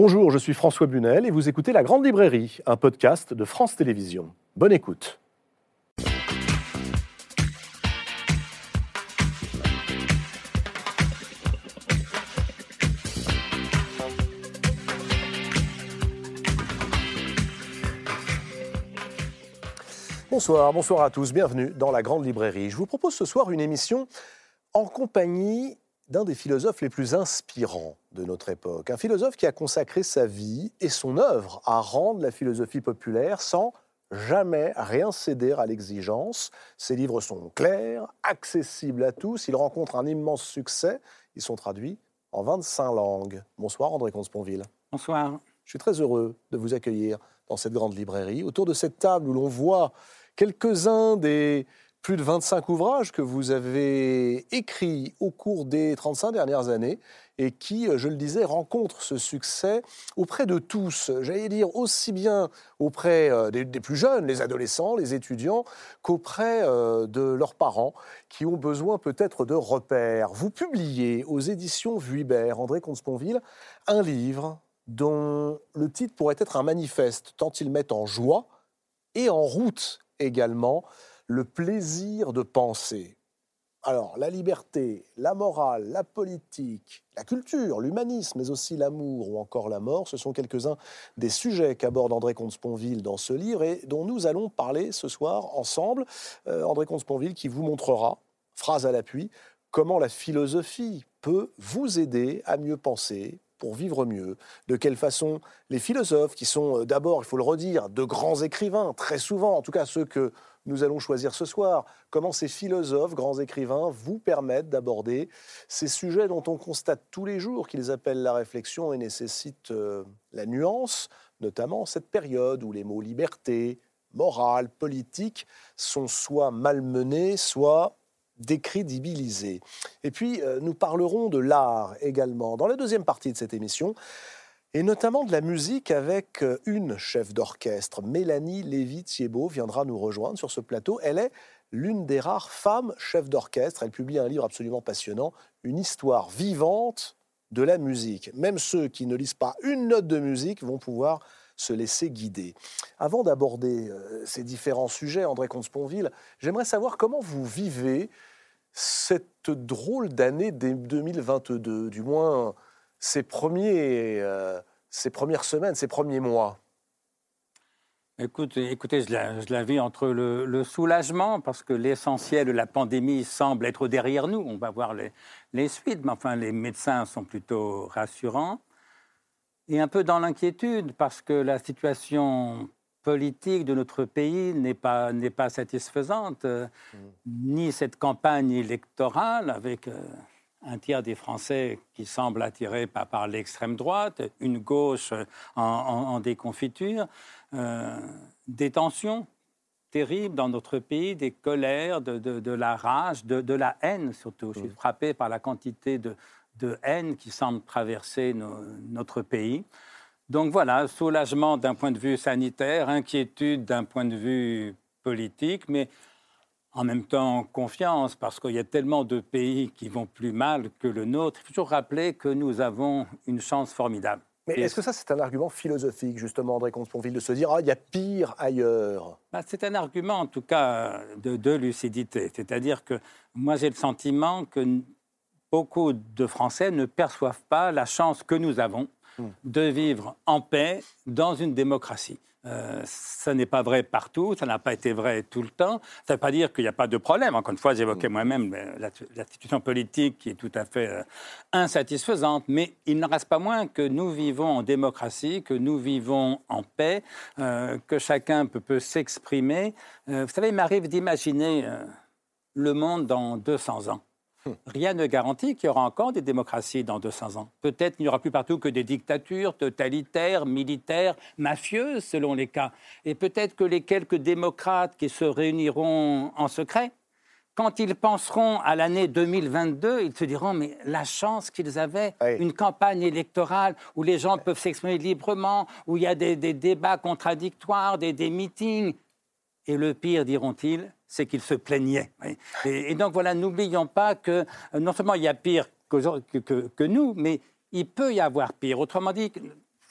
Bonjour, je suis François Bunel et vous écoutez La Grande Librairie, un podcast de France Télévisions. Bonne écoute. Bonsoir, bonsoir à tous, bienvenue dans la Grande Librairie. Je vous propose ce soir une émission en compagnie d'un des philosophes les plus inspirants de notre époque. Un philosophe qui a consacré sa vie et son œuvre à rendre la philosophie populaire sans jamais rien céder à l'exigence. Ses livres sont clairs, accessibles à tous, ils rencontrent un immense succès, ils sont traduits en 25 langues. Bonsoir André Consponville. Bonsoir. Je suis très heureux de vous accueillir dans cette grande librairie, autour de cette table où l'on voit quelques-uns des plus de 25 ouvrages que vous avez écrits au cours des 35 dernières années et qui, euh, je le disais, rencontrent ce succès auprès de tous, j'allais dire aussi bien auprès euh, des, plus jeunes, les adolescents, les étudiants, qu'auprès euh, de leurs parents qui ont besoin peut-être de repères. Vous publiez aux éditions Vuibert, André Comte-Sponville, un livre dont le titre pourrait être un manifeste, tant il met en joie et en route également le plaisir de penser. Alors, la liberté, la morale, la politique, la culture, l'humanisme, mais aussi l'amour ou encore la mort, ce sont quelques-uns des sujets qu'aborde André Comte-Sponville dans ce livre et dont nous allons parler ce soir ensemble. Euh, André Comte-Sponville qui vous montrera, phrase à l'appui, comment la philosophie peut vous aider à mieux penser, pour vivre mieux De quelle façon les philosophes, qui sont euh, d'abord, il faut le redire, de grands écrivains, très souvent, en tout cas ceux que nous allons choisir ce soir, comment ces philosophes, grands écrivains, vous permettent d'aborder ces sujets dont on constate tous les jours qu'ils appellent la réflexion et nécessitent euh, la nuance, notamment cette période où les mots liberté, morale, politique sont soit malmenés, soit décrédibilisés. Et puis, euh, nous parlerons de l'art également dans la deuxième partie de cette émission et notamment de la musique avec euh, une chef d'orchestre. Mélanie Lévy-Thiebaud viendra nous rejoindre sur ce plateau. Elle est l'une des rares femmes chefs d'orchestre. Elle publie un livre absolument passionnant, Une histoire vivante de la musique. Même ceux qui ne lisent pas une note de musique vont pouvoir se laisser guider. Avant d'aborder euh, ces différents sujets, André Comte-Sponville, j'aimerais savoir comment vous vivez cette drôle d'année 2022, du moins ces, premiers, euh, ces premières semaines, ces premiers mois Écoutez, écoutez je, la, vis entre le, soulagement, parce que l'essentiel de la pandémie semble être derrière nous. On va voir les, les, suites, mais enfin, les médecins sont plutôt rassurants. Et un peu dans l'inquiétude, parce que la situation politique de notre pays n'est pas, n'est pas satisfaisante, mmh. ni cette campagne électorale avec. Euh, un tiers des Français qui semblent attirés par, par l'extrême droite, une gauche en, déconfiture, euh, des tensions terribles dans notre pays, des colères, de, la rage, de, la haine surtout. Je suis frappé par la quantité de, haine qui semble traverser notre pays. Donc voilà, soulagement d'un point de vue sanitaire, inquiétude d'un point de vue politique, mais en même temps confiance, parce qu'il y a tellement de pays qui vont plus mal que le nôtre. Il faut toujours rappeler que nous avons une chance formidable. Mais est-ce que ça, c'est un argument philosophique, justement, André Comte-Sponville, de se dire ah, il y a pire ailleurs? Bah, C'est un argument, en tout cas, de, lucidité. C'est-à-dire que moi, j'ai le sentiment que beaucoup de Français ne perçoivent pas la chance que nous avons hmm. de vivre en paix dans une démocratie. Euh, ça n'est pas vrai partout, ça n'a pas été vrai tout le temps. Ça ne veut pas dire qu'il n'y a pas de problème. Encore une fois, j'évoquais mm. moi-même la, situation politique qui est tout à fait euh, insatisfaisante, mais il n'en reste pas moins que nous vivons en démocratie, que nous vivons en paix, euh, que chacun peut, peut s'exprimer. vous savez, il m'arrive d'imaginer le monde dans 200 ans. Rien ne garantit qu'il y aura encore des démocraties dans 200 ans. Peut-être qu'il n'y aura plus partout que des dictatures totalitaires, militaires, mafieuses, selon les cas. Et peut-être que les quelques démocrates qui se réuniront en secret, quand ils penseront à l'année 2022, ils se diront, mais la chance qu'ils avaient, une campagne électorale où les gens peuvent s'exprimer librement, où il y a des, débats contradictoires, des meetings. Et le pire, diront-ils, c'est qu'ils se plaignaient. Et, donc voilà, n'oublions pas que euh, non seulement il y a pire que, que, nous, mais il peut y avoir pire. Autrement dit,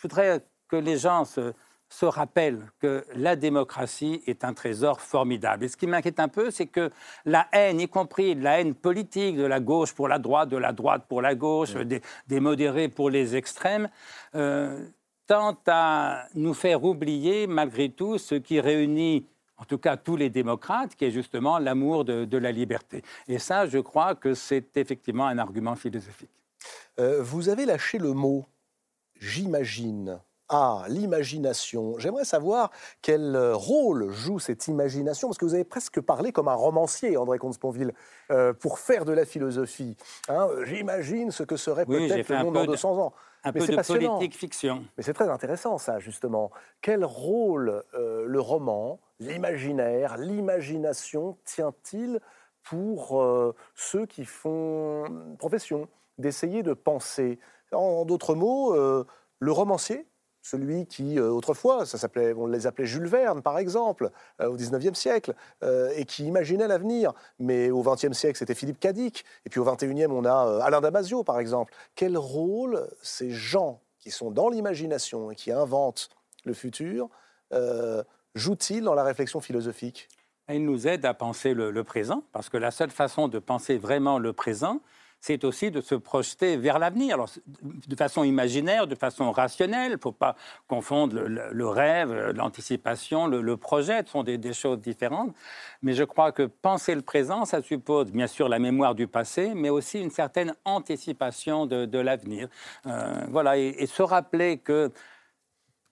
voudrais que les gens se, se rappelle que la démocratie est un trésor formidable. Et ce qui m'inquiète un peu, c'est que la haine, y compris la haine politique de la gauche pour la droite, de la droite pour la gauche, des, modérés pour les extrêmes, euh, tend à nous faire oublier malgré tout ce qui réunit en tout cas tous les démocrates, qui est justement l'amour de, la liberté. Et ça, je crois que c'est effectivement un argument philosophique. Euh, vous avez lâché le mot j'imagine ah, l'imagination. J'aimerais savoir quel euh, rôle joue cette imagination, parce que vous avez presque parlé comme un romancier, André Comte-Sponville, euh, pour faire de la philosophie. Hein, j'imagine ce que serait peut-être le monde dans 200 ans. Un peu de politique fiction. Mais c'est très intéressant, ça, justement. Quel rôle euh, le roman, l'imaginaire, l'imagination tient-il pour ceux qui font profession d'essayer de penser? En d'autres mots, le romancier celui qui, euh, autrefois, ça s'appelait, on les appelait Jules Verne, par exemple, euh, au XIXe siècle, euh, et qui imaginait l'avenir. Mais au XXe siècle, c'était Philippe Cadic. Et puis au XXIe, on a Alain Damasio, par exemple. Quel rôle ces gens qui sont dans l'imagination et qui inventent le futur jouent-ils dans la réflexion philosophique? Ils nous aident à penser le présent, parce que la seule façon de penser vraiment le présent, c'est aussi de se projeter vers l'avenir, de façon imaginaire, de façon rationnelle. Il ne faut pas confondre le, rêve, l'anticipation, le, projet, ce sont des, choses différentes. Mais je crois que penser le présent, ça suppose bien sûr la mémoire du passé, mais aussi une certaine anticipation de, l'avenir. Euh, voilà, et, se rappeler que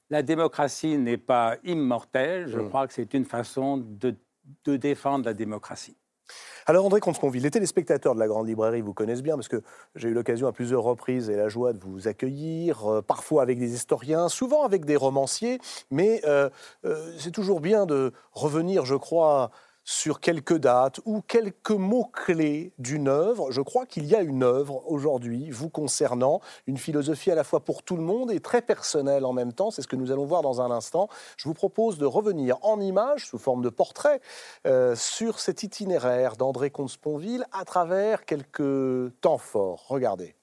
la démocratie n'est pas immortelle, je mmh. crois que c'est une façon de défendre la démocratie. Alors André Comte-Sponville, les téléspectateurs de la Grande Librairie vous connaissent bien parce que j'ai eu l'occasion à plusieurs reprises et la joie de vous accueillir, euh, parfois avec des historiens, souvent avec des romanciers, mais euh, euh, c'est toujours bien de revenir, je crois, sur quelques dates ou quelques mots-clés d'une œuvre. Je crois qu'il y a une œuvre aujourd'hui vous concernant, une philosophie à la fois pour tout le monde et très personnelle en même temps. C'est ce que nous allons voir dans un instant. Je vous propose de revenir en images, sous forme de portrait, euh, sur cet itinéraire d'André Comte-Sponville à travers quelques temps forts. Regardez.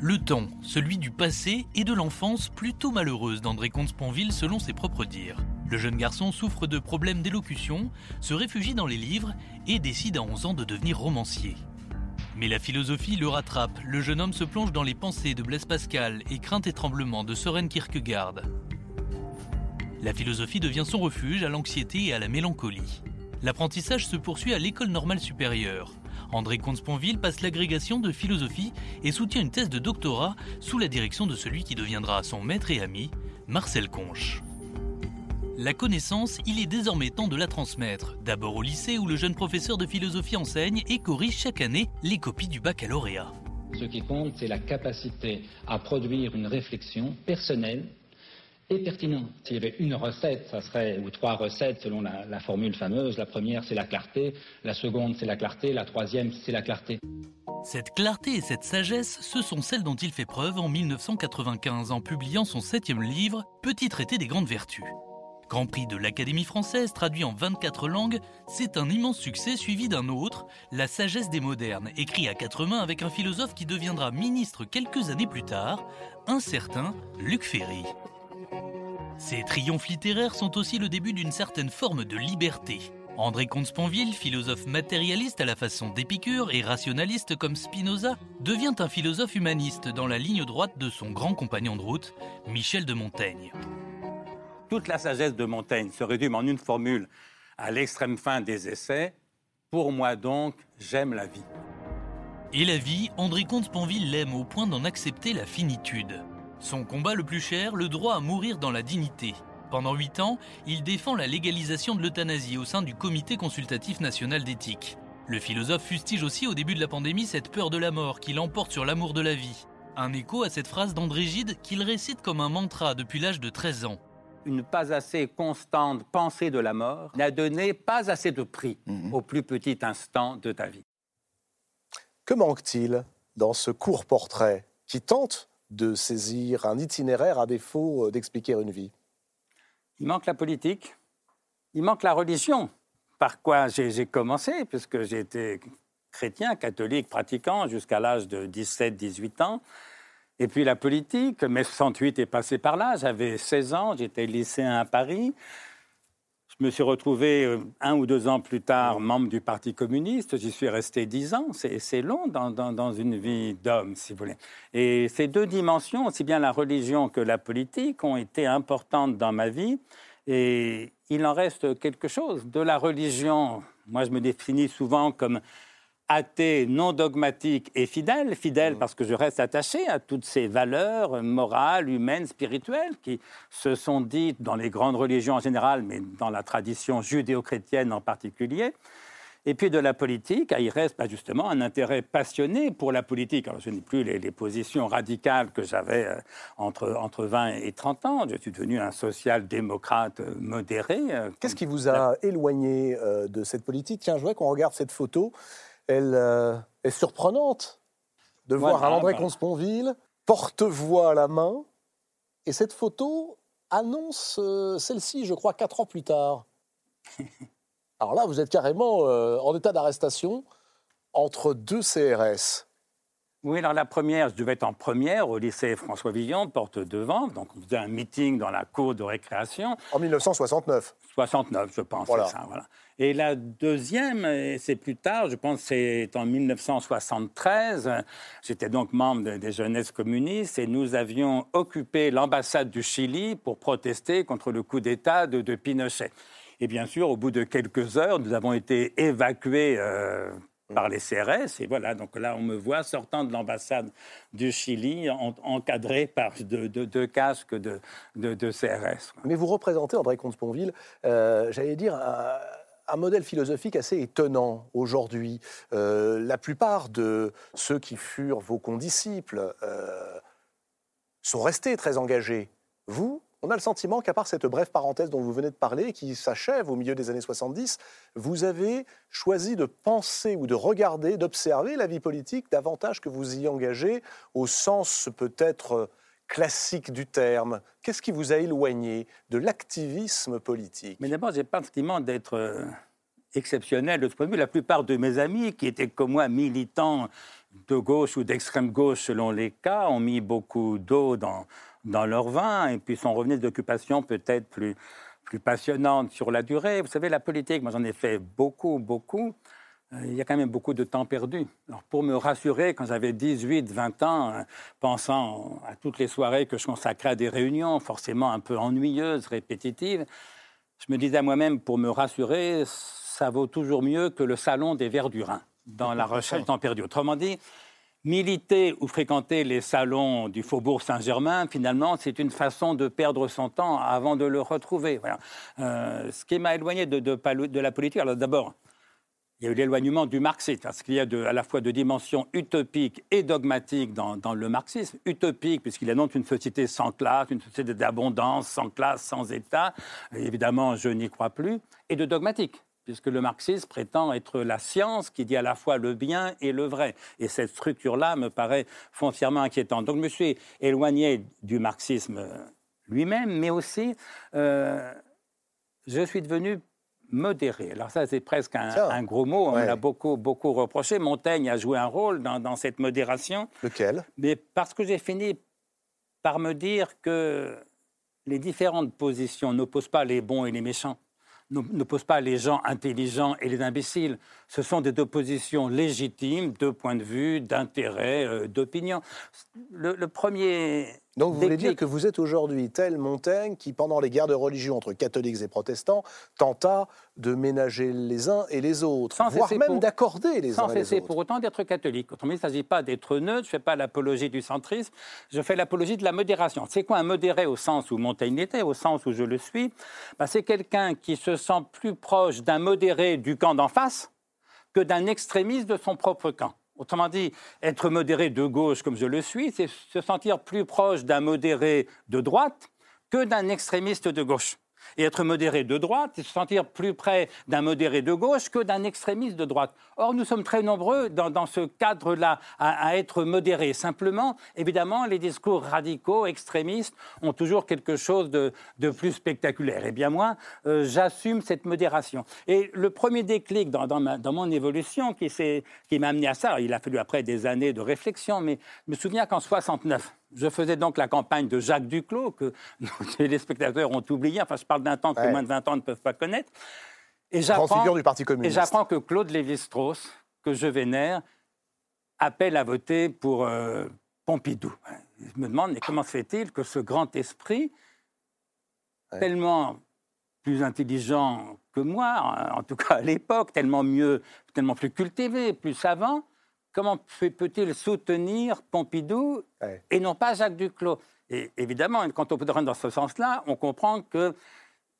Le temps, celui du passé et de l'enfance plutôt malheureuse d'André Comte-Sponville selon ses propres dires. Le jeune garçon souffre de problèmes d'élocution, se réfugie dans les livres et décide à 11 ans de devenir romancier. Mais la philosophie le rattrape, le jeune homme se plonge dans les pensées de Blaise Pascal et crainte et tremblement de Soren Kierkegaard. La philosophie devient son refuge à l'anxiété et à la mélancolie. L'apprentissage se poursuit à l'école normale supérieure. André Comte-Sponville passe l'agrégation de philosophie et soutient une thèse de doctorat sous la direction de celui qui deviendra son maître et ami, Marcel Conche. La connaissance, il est désormais temps de la transmettre, d'abord au lycée où le jeune professeur de philosophie enseigne et corrige chaque année les copies du baccalauréat. Ce qui compte, c'est la capacité à produire une réflexion personnelle et pertinent. S'il y avait une recette, ça serait, ou trois recettes selon la, formule fameuse. La première, c'est la clarté. La seconde, c'est la clarté. La troisième, c'est la clarté. Cette clarté et cette sagesse, ce sont celles dont il fait preuve en 1995 en publiant son septième livre, Petit traité des grandes vertus. Grand prix de l'Académie française, traduit en 24 langues, c'est un immense succès suivi d'un autre, La sagesse des modernes, écrit à quatre mains avec un philosophe qui deviendra ministre quelques années plus tard, un certain Luc Ferry. Ces triomphes littéraires sont aussi le début d'une certaine forme de liberté. André Comte-Sponville, philosophe matérialiste à la façon d'Épicure et rationaliste comme Spinoza, devient un philosophe humaniste dans la ligne droite de son grand compagnon de route, Michel de Montaigne. Toute la sagesse de Montaigne se résume en une formule à l'extrême fin des essais. Pour moi donc, j'aime la vie. Et la vie, André Comte-Sponville l'aime au point d'en accepter la finitude. Son combat le plus cher, le droit à mourir dans la dignité. Pendant huit ans, il défend la légalisation de l'euthanasie au sein du Comité consultatif national d'éthique. Le philosophe fustige aussi au début de la pandémie cette peur de la mort qui l'emporte sur l'amour de la vie. Un écho à cette phrase d'André Gide qu'il récite comme un mantra depuis l'âge de 13 ans. Une pas assez constante pensée de la mort n'a donné pas assez de prix mhm. au plus petit instant de ta vie. Que manque-t-il dans ce court portrait qui tente de saisir un itinéraire à défaut euh, d'expliquer une vie Il manque la politique, il manque la religion. Par quoi j'ai commencé, puisque j'étais chrétien, catholique, pratiquant jusqu'à l'âge de 17-18 ans. Et puis la politique, mai 68 est passé par là, j'avais 16 ans, j'étais lycéen à Paris. Je me suis retrouvé euh, un ou deux ans plus tard membre du Parti communiste. J'y suis resté dix ans. C'est long dans, dans, une vie d'homme, si vous voulez. Et ces deux dimensions, aussi bien la religion que la politique, ont été importantes dans ma vie. Et il en reste quelque chose. De la religion, moi je me définis souvent comme athée, non dogmatique et fidèle. Fidèle mmh. parce que je reste attaché à toutes ces valeurs morales, humaines, spirituelles qui se sont dites dans les grandes religions en général, mais dans la tradition judéo-chrétienne en particulier. Et puis de la politique, il reste bah, justement un intérêt passionné pour la politique. Alors je n'ai plus les, positions radicales que j'avais euh, entre, entre 20 et 30 ans. Je suis devenu un social-démocrate euh, modéré. Euh, Qu'est-ce qui vous a éloigné de cette politique? Tiens, je voudrais qu'on regarde cette photo elle euh, est surprenante de voir un André. Consponville, porte-voix à la main, et cette photo annonce euh, celle-ci, je crois, quatre ans plus tard. Alors là, vous êtes carrément euh, en état d'arrestation entre deux CRS. Oui, alors la première, je devais être en première au lycée François Villon, porte devant. Donc on faisait un meeting dans la cour de récréation. En 1969 69, je pense, voilà. ça. Voilà. Et la deuxième, c'est plus tard, je pense c'est en 1973. J'étais donc membre des jeunesses communistes et nous avions occupé l'ambassade du Chili pour protester contre le coup d'État de, Pinochet. Et bien sûr, au bout de quelques heures, nous avons été évacués euh, par les CRS. Et voilà, donc là, on me voit sortant de l'ambassade du Chili, encadré par deux, casques de, CRS. Mais vous représentez, André Comte-Sponville, euh, j'allais dire, un, modèle philosophique assez étonnant aujourd'hui. Euh, la plupart de ceux qui furent vos condisciples euh, sont restés très engagés. Vous, on a le sentiment qu'à part cette brève parenthèse dont vous venez de parler, qui s'achève au milieu des années 70, vous avez choisi de penser ou de regarder, d'observer la vie politique davantage que vous y engagez au sens peut-être classique du terme. Qu'est-ce qui vous a éloigné de l'activisme politique? Mais d'abord, j'ai pas le sentiment d'être euh, exceptionnel de ce point de vue. La plupart de mes amis, qui étaient comme moi militants de gauche ou d'extrême gauche selon les cas, ont mis beaucoup d'eau dans, dans leur vin et puis sont revenus d'occupations peut-être plus, plus passionnantes sur la durée. Vous savez, la politique, moi j'en ai fait beaucoup, beaucoup. Euh, il y a quand même beaucoup de temps perdu. Alors pour me rassurer, quand j'avais 18, 20 ans, euh, pensant à toutes les soirées que je consacrais à des réunions, forcément un peu ennuyeuses, répétitives, je me disais à moi-même, pour me rassurer, ça vaut toujours mieux que le salon des verres du Rhin dans la recherche de temps perdu. Autrement dit, militer ou fréquenter les salons du Faubourg Saint-Germain, finalement, c'est une façon de perdre son temps avant de le retrouver. Euh, ce qui m'a éloigné de, la politique, alors d'abord, il y a eu l'éloignement du marxisme, parce qu'il y a à la fois de dimensions utopiques et dogmatiques dans, le marxisme. Utopique, puisqu'il annonce une société sans classe, une société d'abondance, sans classe, sans État. évidemment, je n'y crois plus. Et de dogmatique, puisque le marxisme prétend être la science qui dit à la fois le bien et le vrai. Et cette structure-là me paraît foncièrement inquiétante. Donc je me suis éloigné du marxisme lui-même, mais aussi euh, je suis devenu modéré. Alors ça, c'est presque un, gros mot, on l'a beaucoup, beaucoup reproché. Montaigne a joué un rôle dans, dans cette modération. Lequel? Mais parce que j'ai fini par me dire que les différentes positions n'opposent pas les bons et les méchants ne pose pas les gens intelligents et les imbéciles. Ce sont des oppositions légitimes de point de vue, d'intérêt, euh, d'opinion. Le, premier. Donc vous voulez dire que vous êtes aujourd'hui tel Montaigne qui, pendant les guerres de religion entre catholiques et protestants, tenta de ménager les uns et les autres, voire même d'accorder les uns et les autres. Sans cesser pour autant d'être catholique. Autrement, il ne s'agit pas d'être neutre, je ne fais pas l'apologie du centrisme, je fais l'apologie de la modération. C'est quoi un modéré au sens où Montaigne était, au sens où je le suis? Ben, C'est quelqu'un qui se sent plus proche d'un modéré du camp d'en face que d'un extrémiste de son propre camp. Autrement dit, être modéré de gauche comme je le suis, c'est se sentir plus proche d'un modéré de droite que d'un extrémiste de gauche et être modéré de droite, et se sentir plus près d'un modéré de gauche que d'un extrémiste de droite. Or, nous sommes très nombreux dans, ce cadre-là à, être modérés. Simplement, évidemment, les discours radicaux, extrémistes, ont toujours quelque chose de, plus spectaculaire. Et bien moi, euh, j'assume cette modération. Et le premier déclic dans, dans mon évolution qui, qui m'a amené à ça, il a fallu après des années de réflexion, mais je me souviens qu'en 69, Je faisais donc la campagne de Jacques Duclos, que les spectateurs ont oublié. Enfin, je parle d'un temps que moins de 20 ans ne peuvent pas connaître. Et j'apprends, du Parti communiste. Et j'apprends que Claude Lévi-Strauss, que je vénère, appelle à voter pour euh, Pompidou. Je me demande, mais comment se fait-il que ce grand esprit, tellement plus intelligent que moi, en tout cas à l'époque, tellement mieux, tellement plus cultivé, plus savant, comment peut-il soutenir Pompidou et non pas Jacques Duclos? Et évidemment, quand on peut dans ce sens-là, on comprend que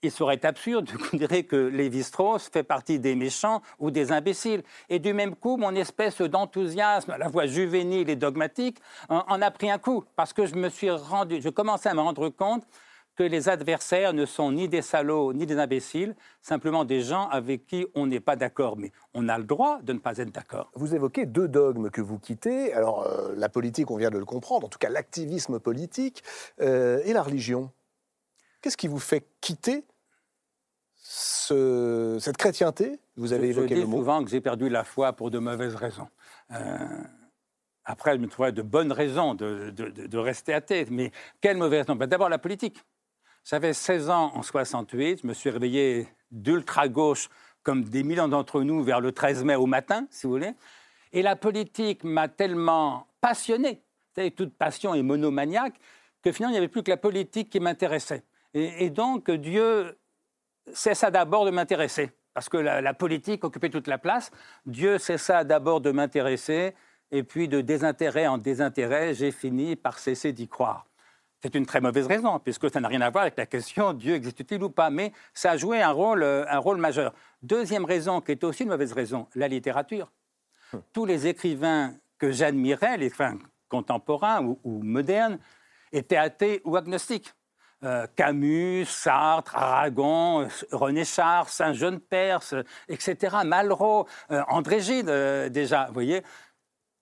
il serait absurde de considérer que Lévi-Strauss fait partie des méchants ou des imbéciles. Et du même coup, mon espèce d'enthousiasme, à la fois juvénile et dogmatique, en, a pris un coup, parce que je me suis rendu, je commençais à me rendre compte que les adversaires ne sont ni des salauds ni des imbéciles, simplement des gens avec qui on n'est pas d'accord. Mais on a le droit de ne pas être d'accord. Vous évoquez deux dogmes que vous quittez. Alors, euh, la politique, on vient de le comprendre, en tout cas l'activisme politique euh, et la religion. Qu'est-ce qui vous fait quitter cette chrétienté? Vous avez évoqué je le mot. souvent que j'ai perdu la foi pour de mauvaises raisons. Euh, après, je me trouvais de bonnes raisons de, de, rester athée. Mais quelle mauvaise raison? Ben, D'abord, la politique. J'avais 16 ans en 68, je me suis réveillé d'ultra-gauche, comme des millions d'entre nous, vers le 13 mai au matin, si vous voulez. Et la politique m'a tellement passionné, savez, toute passion est monomaniaque, que finalement, il n'y avait plus que la politique qui m'intéressait. Et, donc, Dieu cessa d'abord de m'intéresser, parce que la, politique occupait toute la place. Dieu cessa d'abord de m'intéresser, et puis de désintérêt en désintérêt, j'ai fini par cesser d'y croire. C'est une très mauvaise raison, puisque ça n'a rien à voir avec la question Dieu existe-t-il ou pas, mais ça a joué un rôle, euh, un rôle majeur. Deuxième raison, qui est aussi une mauvaise raison, la littérature. Hum. Tous les écrivains que j'admirais, les écrivains contemporains ou, ou modernes, étaient athées ou agnostiques. Euh, Camus, Sartre, Aragon, René Char, Saint-Jean Perse, etc., Malraux, euh, André Gide, déjà, vous voyez.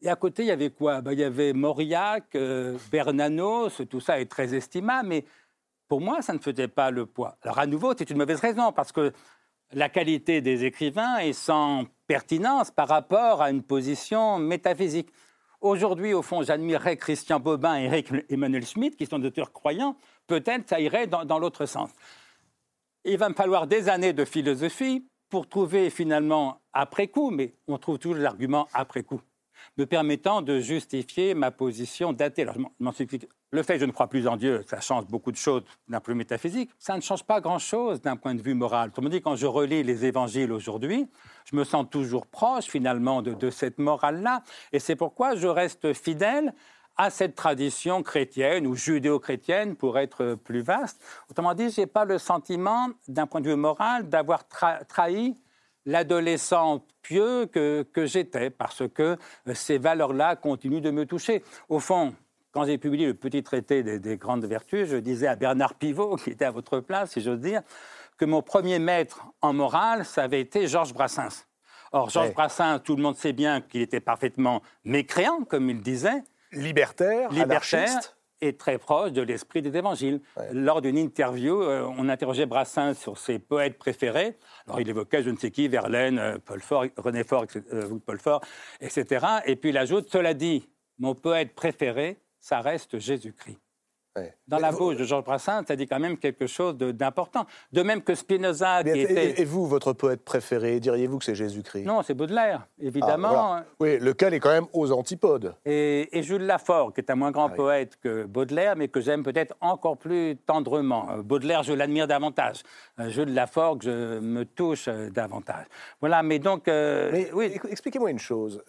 Et à côté, il y avait quoi? Ben, Il y avait Mauriac, Bernanos, tout ça est très estimable, mais pour moi, ça ne faisait pas le poids. Alors, à nouveau, c'est une mauvaise raison, parce que la qualité des écrivains est sans pertinence par rapport à une position métaphysique. Aujourd'hui, au fond, j'admirerais Christian Bobin et Emmanuel Schmitt, qui sont des auteurs croyants, peut-être ça irait dans, l'autre sens. Il va me falloir des années de philosophie pour trouver finalement après coup, mais on trouve toujours l'argument après coup, me permettant de justifier ma position d'athée. Le fait que je ne crois plus en Dieu, ça change beaucoup de choses d'un point de vue métaphysique. Ça ne change pas grand-chose d'un point de vue moral. me dit, quand je relis les évangiles aujourd'hui, je me sens toujours proche finalement de, de cette morale-là. Et c'est pourquoi je reste fidèle à cette tradition chrétienne ou judéo-chrétienne pour être plus vaste. Autrement dit, je n'ai pas le sentiment, d'un point de vue moral, d'avoir trahi l'adolescent pieux que, j'étais, parce que euh, ces valeurs-là continuent de me toucher. Au fond, quand j'ai publié le petit traité des, des, grandes vertus, je disais à Bernard Pivot, qui était à votre place, si j'ose dire, que mon premier maître en morale, ça avait été Georges Brassens. Or, Georges Brassens, tout le monde sait bien qu'il était parfaitement mécréant, comme il disait, libertaire, libertaire et très proche de l'esprit des évangiles. Lors d'une interview, euh, on interrogeait Brassens sur ses poètes préférés. Alors il évoquait je ne sais qui, Verlaine, euh, Paul Fort, René Fort, euh, Paul Fort, etc. Et puis il ajoute, cela dit, mon poète préféré, ça reste Jésus-Christ. Dans la bouche de Georges Brassens, ça dit quand même quelque chose d'important. De, même que Spinoza, qui était... Et vous, votre poète préféré, diriez-vous que c'est Jésus-Christ? Non, c'est Baudelaire, évidemment. Ah, oui, lequel est quand même aux antipodes. Et, Jules Lafort, qui est un moins grand ah poète que Baudelaire, mais que j'aime peut-être encore plus tendrement. Euh, Baudelaire, je l'admire davantage. Euh, Jules Lafort, je me touche euh, davantage. Voilà, mais donc... mais oui. expliquez-moi une chose.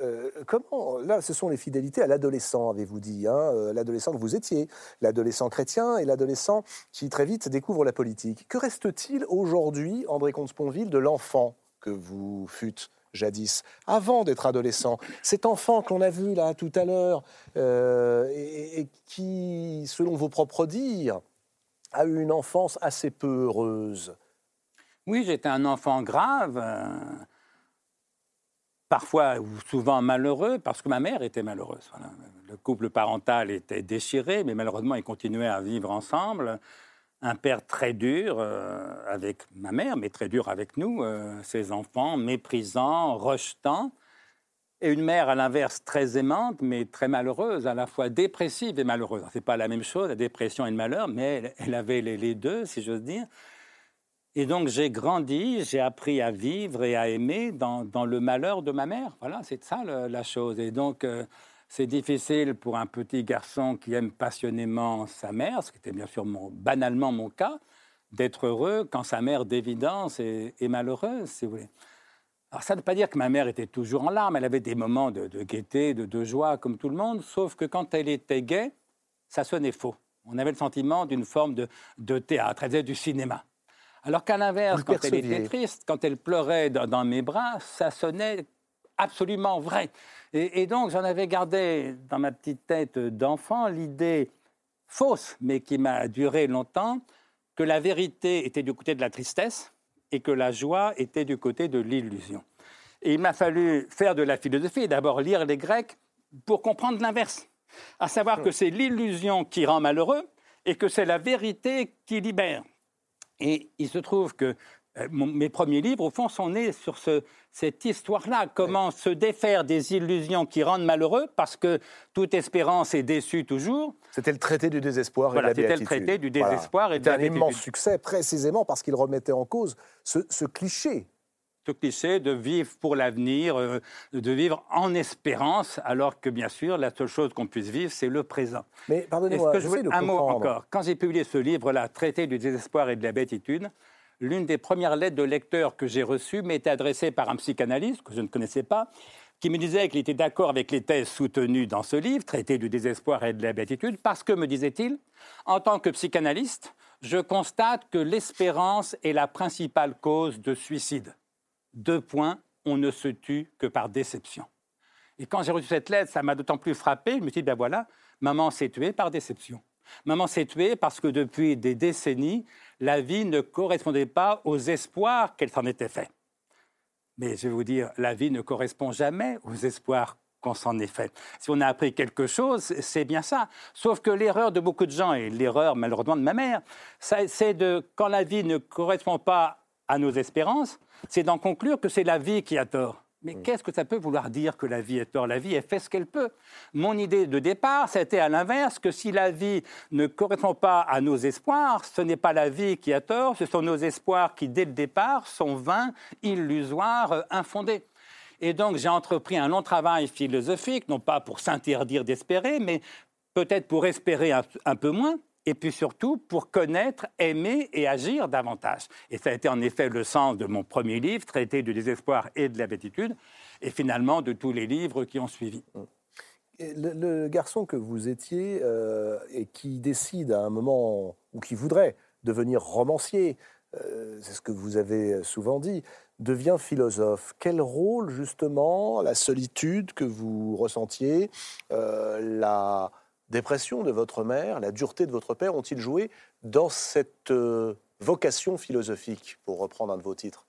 comment, là, ce sont les fidélités à l'adolescent, avez-vous dit, hein, l'adolescent que vous étiez, l'adolescent chrétien et l'adolescent qui très vite découvre la politique. Que reste-t-il aujourd'hui, André Comte-Sponville, de l'enfant que vous fûtes jadis, avant d'être adolescent? Cet enfant qu'on a vu là tout à l'heure euh, et, qui, selon vos propres dires, a eu une enfance assez peu heureuse? Oui, j'étais un enfant grave. Euh, parfois ou souvent malheureux parce que ma mère était malheureuse. Le couple parental était déchiré, mais malheureusement, ils continuaient à vivre ensemble. Un père très dur euh, avec ma mère, mais très dur avec nous, euh, ses enfants, méprisant, rejetant. et une mère, à l'inverse, très aimante, mais très malheureuse, à la fois dépressive et malheureuse. Ce n'est pas la même chose, la dépression et le malheur, mais elle, avait les, deux, si j'ose dire. Et donc j'ai grandi, j'ai appris à vivre et à aimer dans, le malheur de ma mère. Voilà, c'est ça la chose. Et donc euh, c'est difficile pour un petit garçon qui aime passionnément sa mère, ce qui était bien sûr banalement mon cas, d'être heureux quand sa mère d'évidence est, est malheureuse, si vous voulez. Alors ça ne veut pas dire que ma mère était toujours en larmes, elle avait des moments de, gaieté, de, joie comme tout le monde, sauf que quand elle était gaie, ça sonnait faux. On avait le sentiment d'une forme de, théâtre, elle faisait du cinéma. Alors qu'à l'inverse, quand elle était triste, quand elle pleurait dans, mes bras, ça sonnait absolument vrai. Et, donc j'en avais gardé dans ma petite tête d'enfant l'idée fausse, mais qui m'a duré longtemps, que la vérité était du côté de la tristesse et que la joie était du côté de l'illusion. Et il m'a fallu faire de la philosophie, d'abord lire les Grecs pour comprendre l'inverse, à savoir que c'est l'illusion qui rend malheureux et que c'est la vérité qui libère. Et il se trouve que euh, mes premiers livres, au fond, sont nés sur cette histoire-là. Comment se défaire des illusions qui rendent malheureux, parce que toute espérance est déçue toujours. C'était le traité du désespoir et de la C'était le traité du désespoir et de la un immense succès, précisément parce qu'il remettait en cause ce, cliché ce cliché de vivre pour l'avenir, euh, de vivre en espérance, alors que bien sûr, la seule chose qu'on puisse vivre, c'est le présent. Mais pardonnez-moi, un mot encore? Quand j'ai publié ce livre-là, Traité du désespoir et de la bêtitude, l'une des premières lettres de lecteur que j'ai reçues m'était adressée par un psychanalyste que je ne connaissais pas, qui me disait qu'il était d'accord avec les thèses soutenues dans ce livre, Traité du désespoir et de la béatitude, parce que, me disait-il, en tant que psychanalyste, je constate que l'espérance est la principale cause de suicide. Deux points, on ne se tue que par déception. Et quand j'ai reçu cette lettre, ça m'a d'autant plus frappé, je me dit, ben voilà, maman s'est tuée par déception. Maman s'est tuée parce que depuis des décennies, la vie ne correspondait pas aux espoirs qu'elle s'en était fait. Mais je vais vous dire, la vie ne correspond jamais aux espoirs qu'on s'en est fait. Si on a appris quelque chose, c'est bien ça. Sauf que l'erreur de beaucoup de gens, et l'erreur malheureusement de ma mère, c'est de, quand la vie ne correspond pas à nos espérances, c'est d'en conclure que c'est la vie qui a tort. Mais mm. qu'est-ce que ça peut vouloir dire que la vie est tort La vie, elle fait ce qu'elle peut. Mon idée de départ, c'était à l'inverse, que si la vie ne correspond pas à nos espoirs, ce n'est pas la vie qui a tort, ce sont nos espoirs qui, dès le départ, sont vains, illusoires, euh, infondés. Et donc, j'ai entrepris un long travail philosophique, non pas pour s'interdire d'espérer, mais peut-être pour espérer un peu moins, et puis surtout pour connaître, aimer et agir davantage. Et ça a été en effet le sens de mon premier livre, Traité du désespoir et de la bêtitude, et finalement de tous les livres qui ont suivi. Le, garçon que vous étiez euh, et qui décide à un moment, ou qui voudrait devenir romancier, euh, c'est ce que vous avez souvent dit, devient philosophe. Quel rôle justement la solitude que vous ressentiez, euh, la dépression de votre mère, la dureté de votre père ont-ils joué dans cette euh, vocation philosophique, pour reprendre un de vos titres?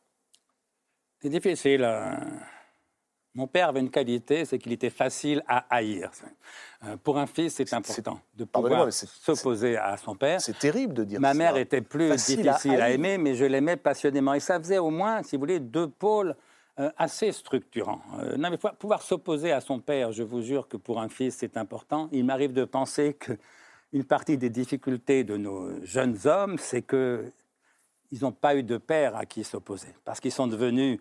C'est difficile. Hein. Mon père avait une qualité, c'est qu'il était facile à haïr. Euh, pour un fils, c'est important de pouvoir s'opposer à son père. C'est terrible de dire Ma ça. Ma mère était plus difficile à, aimer, mais je l'aimais passionnément. Et ça faisait au moins, si vous voulez, deux pôles assez structurant. Euh, non, mais pouvoir s'opposer à son père, je vous jure que pour un fils, c'est important. Il m'arrive de penser qu'une partie des difficultés de nos jeunes hommes, c'est qu'ils n'ont pas eu de père à qui s'opposer, parce qu'ils sont devenus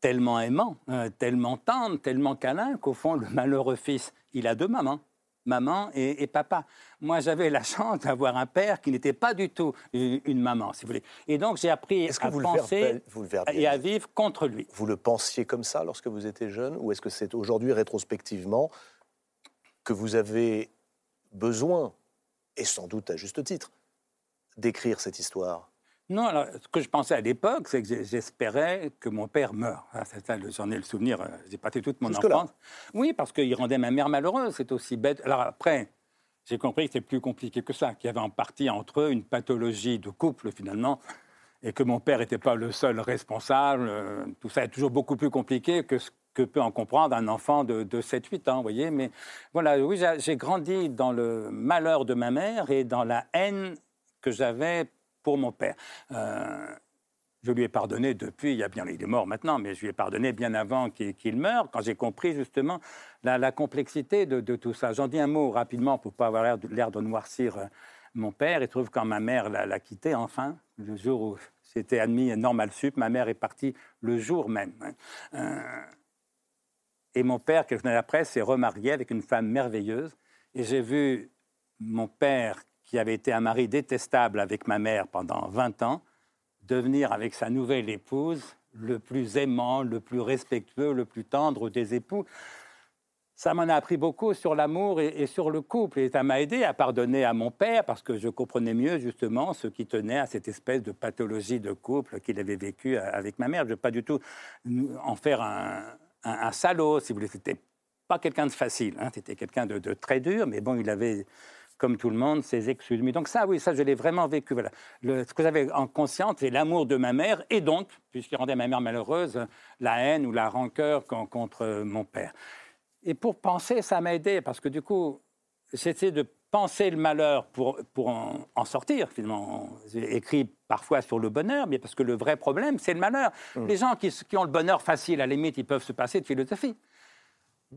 tellement aimants, euh, tellement tendres, tellement câlins, qu'au fond, le malheureux fils, il a deux mamans maman et, papa. Moi, j'avais la chance d'avoir un père qui n'était pas du tout une, maman, si vous voulez. Et donc, j'ai appris à penser et à vivre contre lui. Vous le pensiez comme ça lorsque vous étiez jeune Ou est-ce que c'est aujourd'hui, rétrospectivement, que vous avez besoin, et sans doute à juste titre, d'écrire cette histoire? Non, alors, ce que je pensais à l'époque, c'est que j'espérais que mon père meure. Ah, j'en ai le souvenir, euh, j'ai passé toute mon enfance. Oui, parce qu'il rendait ma mère malheureuse, c'est aussi bête. Alors après, j'ai compris que c'était plus compliqué que ça, qu'il y avait en partie entre eux une pathologie de couple finalement, et que mon père n'était pas le seul responsable. Euh, tout ça est toujours beaucoup plus compliqué que ce que peut en comprendre un enfant de, de 7-8 ans, vous voyez. Mais voilà, oui, j'ai grandi dans le malheur de ma mère et dans la haine que j'avais pour mon père. Euh, Je lui ai pardonné depuis, il, y a bien, il est mort maintenant, mais je lui ai pardonné bien avant qu'il meure, quand j'ai compris justement la, complexité de, tout ça. J'en dis un mot rapidement pour ne pas avoir l'air de, noircir euh, mon père. Il trouve quand ma mère l'a quitté enfin, le jour où c'était admis normal sup, ma mère est partie le jour même. Hein. Euh, et mon père, quelques années après, s'est remarié avec une femme merveilleuse. Et j'ai vu mon père, qui avait été un mari détestable avec ma mère pendant 20 ans, devenir avec sa nouvelle épouse le plus aimant, le plus respectueux, le plus tendre des époux. Ça m'en a appris beaucoup sur l'amour et, sur le couple. Et ça m'a aidé à pardonner à mon père parce que je comprenais mieux justement ce qui tenait à cette espèce de pathologie de couple qu'il avait vécu avec ma mère. Je ne veux pas du tout en faire un, salaud, si vous voulez. C'était pas quelqu'un de facile. Hein. C'était quelqu'un de, très dur, mais bon, il avait comme tout le monde, ses excuses. Mais donc ça, oui, ça, je l'ai vraiment vécu. Voilà. ce que j'avais en conscience, c'est l'amour de ma mère, et donc, puisqu'il rendait ma mère malheureuse, la haine ou la rancœur contre mon père. Et pour penser, ça m'a aidé, parce que du coup, j'essaie de penser le malheur pour, pour en, sortir, finalement. J'ai écrit parfois sur le bonheur, mais parce que le vrai problème, c'est le malheur. Mmh. Les gens qui, qui ont le bonheur facile, à la limite, ils peuvent se passer de philosophie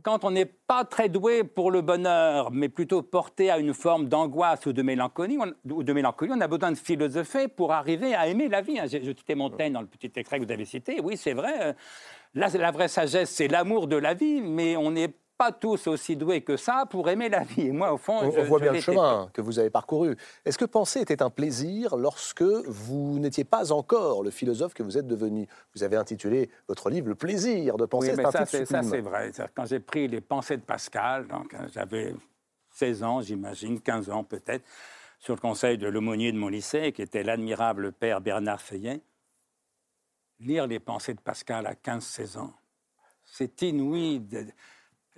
quand on n'est pas très doué pour le bonheur, mais plutôt porté à une forme d'angoisse ou de mélancolie, on, a besoin de philosopher pour arriver à aimer la vie. Hein. Je, citais Montaigne dans le petit extrait que vous avez cité. Oui, c'est vrai. Euh, la vraie sagesse, c'est l'amour de la vie, mais on n'est pas tous aussi doués que ça pour aimer la vie. Et moi, au fond, on, voit bien le chemin que vous avez parcouru. Est-ce que penser était un plaisir lorsque vous n'étiez pas encore le philosophe que vous êtes devenu? Vous avez intitulé votre livre Le plaisir de penser. Oui, mais ça, c'est vrai. Quand j'ai pris les pensées de Pascal, donc euh, j'avais 16 ans, j'imagine, 15 ans peut-être, sur le conseil de l'aumônier de mon lycée, qui était l'admirable père Bernard Feyen, lire les pensées de Pascal à 15-16 ans, c'est inouï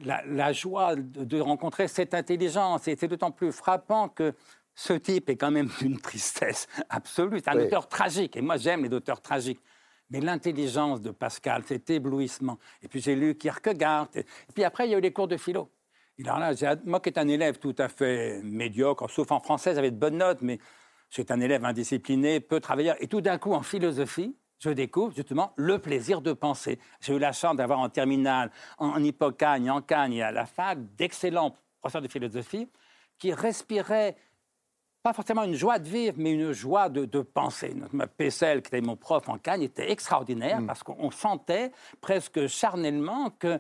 la, joie de, rencontrer cette intelligence. Et c'est d'autant plus frappant que ce type est quand même d'une tristesse absolue. C'est un auteur tragique, et moi j'aime les auteurs tragiques. Mais l'intelligence de Pascal, cet éblouissement. Et puis j'ai lu Kierkegaard. Et, puis après, il y a eu les cours de philo. Et alors là, moi qui est un élève tout à fait médiocre, sauf en français, j'avais de bonnes notes, mais j'étais un élève indiscipliné, peu travailleur. Et tout d'un coup, en philosophie, je découvre justement le plaisir de penser. J'ai eu la chance d'avoir en terminale, en, Hippocagne, en Cagne et à la fac, d'excellents professeurs de philosophie qui respiraient pas forcément une joie de vivre, mais une joie de, penser. Notre Pessel, qui était mon prof en Cagne, était extraordinaire mm. parce qu'on sentait presque charnellement que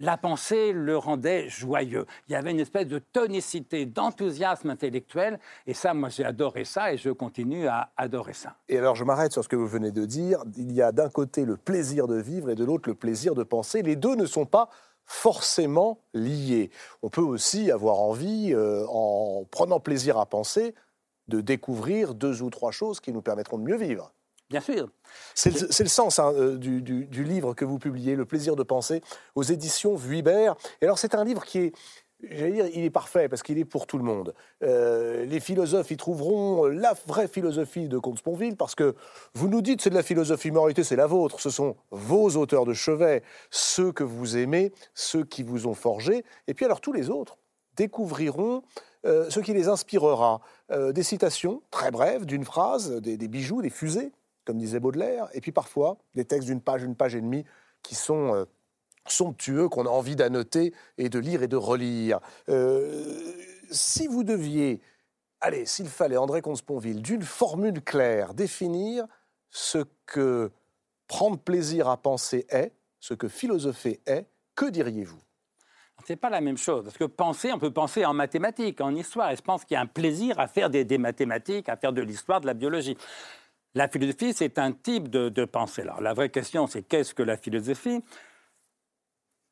la pensée le rendait joyeux. Il y avait une espèce de tonicité, d'enthousiasme intellectuel, et ça, moi, j'ai adoré ça, et je continue à adorer ça. Et alors, je m'arrête sur ce que vous venez de dire. Il y a d'un côté le plaisir de vivre et de l'autre le plaisir de penser. Les deux ne sont pas forcément liés. On peut aussi avoir envie, euh, en prenant plaisir à penser, de découvrir deux ou trois choses qui nous permettront de mieux vivre. Bien sûr. C'est le, sens hein, euh, du, livre que vous publiez, Le plaisir de penser, aux éditions Vuibert. Et alors, c'est un livre qui est, j'allais dire, il est parfait parce qu'il est pour tout le monde. Euh, les philosophes y trouveront la vraie philosophie de Comte Sponville parce que vous nous dites c'est de la philosophie, réalité c'est la vôtre. Ce sont vos auteurs de chevet, ceux que vous aimez, ceux qui vous ont forgé. Et puis alors tous les autres découvriront euh, ce qui les inspirera. des citations très brèves d'une phrase, des bijoux, des fusées comme disait Baudelaire, et puis parfois des textes d'une page, une page et demie, qui sont euh, somptueux, qu'on a envie d'annoter et de lire et de relire. Euh, si vous deviez, allez, s'il fallait, André Comte-Sponville, d'une formule claire, définir ce que prendre plaisir à penser est, ce que philosopher est, que diriez-vous? C'est pas la même chose. Parce que penser, on peut penser en mathématiques, en histoire. Et je pense qu'il y a un plaisir à faire des, des mathématiques, à faire de l'histoire, de la biologie. La philosophie, c'est un type de, pensée. Alors, la vraie question, c'est qu'est-ce que la philosophie?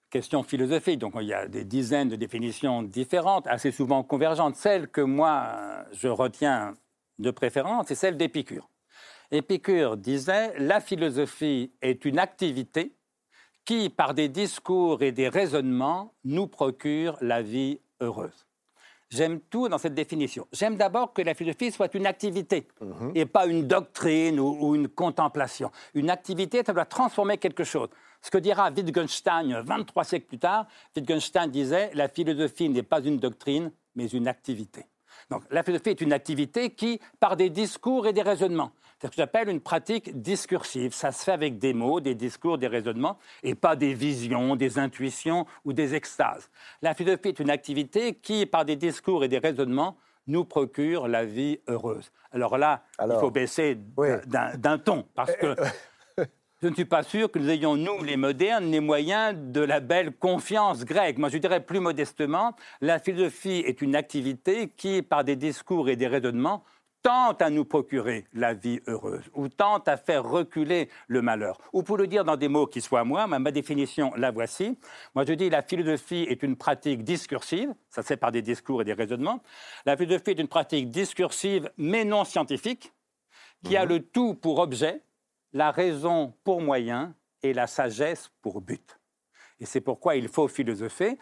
Question philosophique. Donc, il y a des dizaines de définitions différentes, assez souvent convergentes. Celle que moi, je retiens de préférence, c'est celle d'Épicure. Épicure disait La philosophie est une activité qui, par des discours et des raisonnements, nous procure la vie heureuse. J'aime tout dans cette définition. J'aime d'abord que la philosophie soit une activité mhm. et pas une doctrine ou, une contemplation. Une activité, ça doit transformer quelque chose. Ce que dira Wittgenstein 23 siècles plus tard, Wittgenstein disait la philosophie n'est pas une doctrine, mais une activité. Donc la philosophie est une activité qui, par des discours et des raisonnements, C'est ce que j'appelle une pratique discursive. Ça se fait avec des mots, des discours, des raisonnements, et pas des visions, des intuitions ou des extases. La philosophie est une activité qui, par des discours et des raisonnements, nous procure la vie heureuse. Alors là, il faut baisser d'un ton, parce que je ne suis pas sûr que nous ayons, nous, les modernes, les moyens de la belle confiance grecque. Moi, je dirais plus modestement, la philosophie est une activité qui, par des discours et des raisonnements, tente à nous procurer la vie heureuse, ou tente à faire reculer le malheur. Ou pour le dire dans des mots qui soient moi, ma, définition, la voici. Moi, je dis la philosophie est une pratique discursive, ça c'est par des discours et des raisonnements. La philosophie est une pratique discursive, mais non scientifique, qui a mhm. le tout pour objet, la raison pour moyen et la sagesse pour but. Et c'est pourquoi il faut philosopher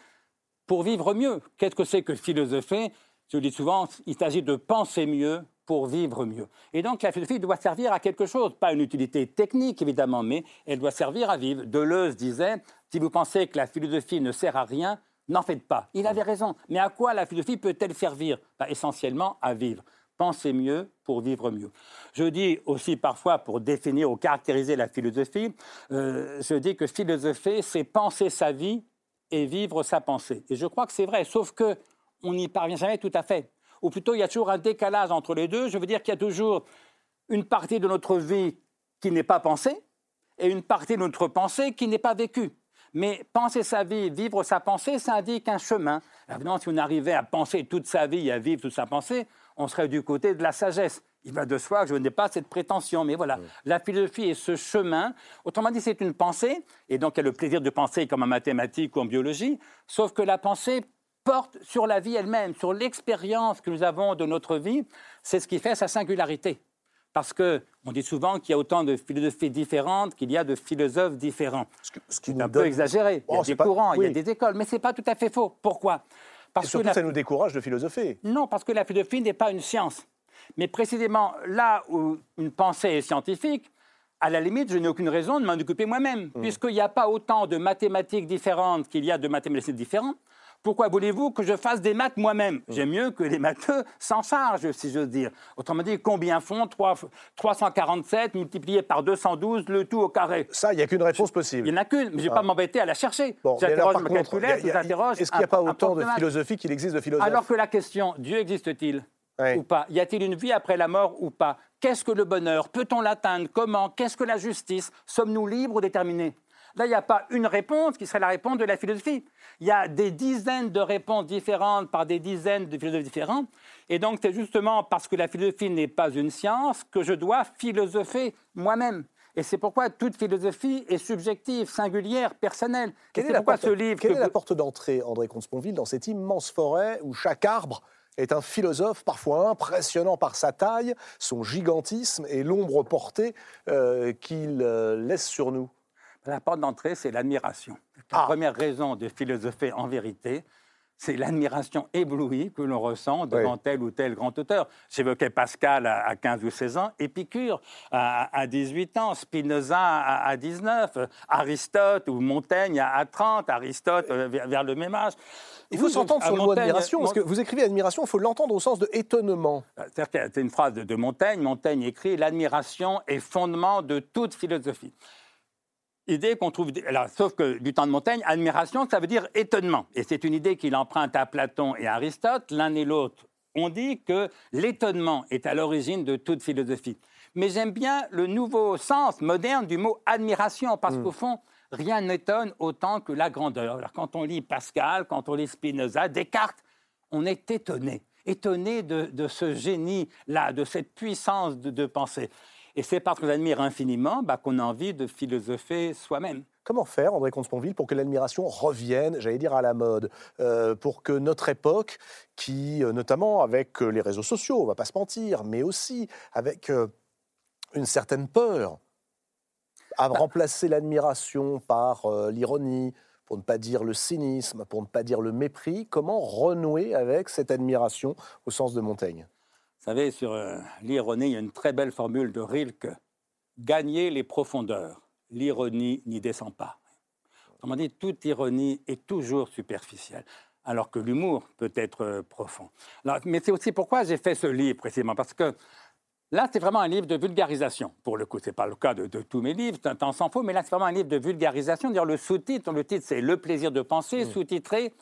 pour vivre mieux. Qu'est-ce que c'est que philosopher? Je dis souvent, il s'agit de penser mieux pour vivre mieux. Et donc la philosophie doit servir à quelque chose, pas une utilité technique évidemment, mais elle doit servir à vivre. Deleuze disait, si vous pensez que la philosophie ne sert à rien, n'en faites pas. Il avait raison. Mais à quoi la philosophie peut-elle servir? Bah, Essentiellement à vivre. Pensez mieux pour vivre mieux. Je dis aussi parfois, pour définir ou caractériser la philosophie, euh, je dis que philosopher, c'est penser sa vie et vivre sa pensée. Et je crois que c'est vrai, sauf que on n'y parvient jamais tout à fait ou plutôt il y a toujours un décalage entre les deux. Je veux dire qu'il y a toujours une partie de notre vie qui n'est pas pensée et une partie de notre pensée qui n'est pas vécue. Mais penser sa vie, vivre sa pensée, ça indique un chemin. Évidemment, si on arrivait à penser toute sa vie et à vivre toute sa pensée, on serait du côté de la sagesse. Il va de soi que je n'ai pas cette prétention. Mais voilà, la philosophie est ce chemin. Autrement dit, c'est une pensée, et donc il y a le plaisir de penser comme en mathématiques ou en biologie, sauf que la pensée porte sur la vie elle-même, sur l'expérience que nous avons de notre vie. C'est ce qui fait sa singularité. Parce qu'on dit souvent qu'il y a autant de philosophies différentes qu'il y a de philosophes différents. Ce, qui est un peu exagéré. il y a des courants, il y a des écoles, mais ce n'est pas tout à fait faux. Pourquoi? Parce surtout, que ça nous décourage de philosopher. Non, parce que la philosophie n'est pas une science. Mais précisément là où une pensée est scientifique, à la limite, je n'ai aucune raison de m'en occuper moi-même, mmh. puisqu'il n'y a pas autant de mathématiques différentes qu'il y a de mathématiques différentes. Pourquoi voulez-vous que je fasse des maths moi-même? J'aime mieux que les matheux s'en chargent, si j'ose dire. Autrement dit, combien font 3, 347 multiplié par 212, le tout au carré? Ça, il n'y a qu'une réponse possible. Il n'y en a qu'une, mais je ne vais pas ah. m'embêter à la chercher. j'interroge ma calculette, j'interroge... Est-ce qu'il n'y a pas autant de philosophie qu'il existe de philosophes? Alors que la question, Dieu existe-t-il ou pas? Y a-t-il une vie après la mort ou pas? Qu'est-ce que le bonheur? Peut-on l'atteindre? Comment? Qu'est-ce que la justice? Sommes-nous libres ou déterminés? Là, il n'y a pas une réponse qui serait la réponse de la philosophie. Il y a des dizaines de réponses différentes par des dizaines de philosophes différents. Et donc, c'est justement parce que la philosophie n'est pas une science que je dois philosopher moi-même. Et c'est pourquoi toute philosophie est subjective, singulière, personnelle. Quelle, est, la porte, quelle est la porte d'entrée, André Comte-Sponville, dans cette immense forêt où chaque arbre est un philosophe parfois impressionnant par sa taille, son gigantisme et l'ombre portée euh, qu'il euh, laisse sur nous? La porte d'entrée, c'est l'admiration. La ah. première raison de philosopher en vérité, c'est l'admiration éblouie que l'on ressent devant tel ou tel grand auteur. J'évoquais Pascal à 15 ou 16 ans, Épicure à 18 ans, Spinoza à 19, Aristote ou Montaigne à 30, Aristote euh, vers le même âge. Il faut s'entendre sur le mot admiration, parce que vous écrivez admiration, il faut l'entendre au sens de étonnement. Euh, c'est une phrase de Montaigne. Montaigne écrit L'admiration est fondement de toute philosophie idée qu'on trouve. sauf que du temps de Montaigne, admiration, ça veut dire étonnement. Et c'est une idée qu'il emprunte à Platon et à Aristote. L'un et l'autre ont dit que l'étonnement est à l'origine de toute philosophie. Mais j'aime bien le nouveau sens moderne du mot admiration, parce hmm. qu'au fond, rien n'étonne autant que la grandeur. Alors, quand on lit Pascal, quand on lit Spinoza, Descartes, on est étonné. Étonné de, ce génie-là, de cette puissance de, de pensée. Et c'est parce qu'on admire infiniment bah, qu'on a envie de philosopher soi-même. Comment faire, André Comte-Sponville, pour que l'admiration revienne, j'allais dire, à la mode euh, Pour que notre époque, qui, euh, notamment avec euh, les réseaux sociaux, on ne va pas se mentir, mais aussi avec une certaine peur, à bah remplacer l'admiration par l'ironie, pour ne pas dire le cynisme, pour ne pas dire le mépris, comment renouer avec cette admiration au sens de Montaigne? Vous savez, sur euh, l'ironie, il y a une très belle formule de Rilke. Gagner les profondeurs, l'ironie n'y descend pas. Autrement dit, toute ironie est toujours superficielle, alors que l'humour peut être euh, profond. mais c'est aussi pourquoi j'ai fait ce livre précisément, parce que Là, c'est vraiment un livre de vulgarisation. Pour le coup, ce n'est pas le cas de, tous mes livres, tant s'en faut, mais là, c'est vraiment un livre de vulgarisation. Dire le sous-titre, le titre, c'est Le plaisir de penser, mmh. sous-titré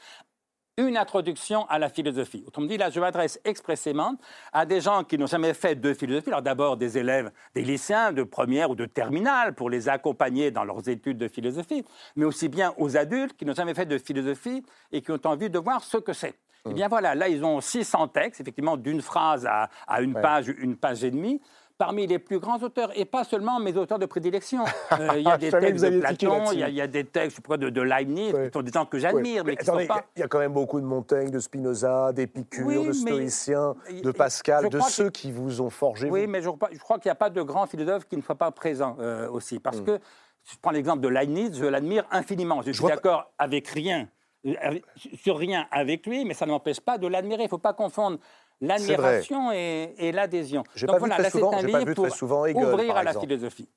une introduction à la philosophie. Autrement dit, là, je m'adresse expressément à des gens qui n'ont jamais fait de philosophie. Alors d'abord des élèves, des lycéens de première ou de terminale pour les accompagner dans leurs études de philosophie, mais aussi bien aux adultes qui n'ont jamais fait de philosophie et qui ont envie de voir ce que c'est. Eh bien voilà, là, ils ont 600 textes, effectivement, d'une phrase à, une page, une page et demie parmi les plus grands auteurs, et pas seulement mes auteurs de prédilection. Euh, il y a des textes de Platon, il y, a des textes de, de Leibniz, qui sont des gens que j'admire, mais, qui ne sont pas... Il y a quand même beaucoup de Montaigne, de Spinoza, d'Épicure, de Stoïciens, de Pascal, de ceux qui vous ont forgé. Oui, mais je, crois qu'il n'y a pas de grands philosophes qui ne soient pas présents euh, aussi, parce hmm. que, je prends l'exemple de Leibniz, je l'admire infiniment. Je suis d'accord avec rien euh, sur rien avec lui, mais ça ne m'empêche pas de l'admirer. Il ne faut pas confondre l'admiration et, l'adhésion. Donc voilà, là c'est un livre pour souvent Hegel, ouvrir à la philosophie.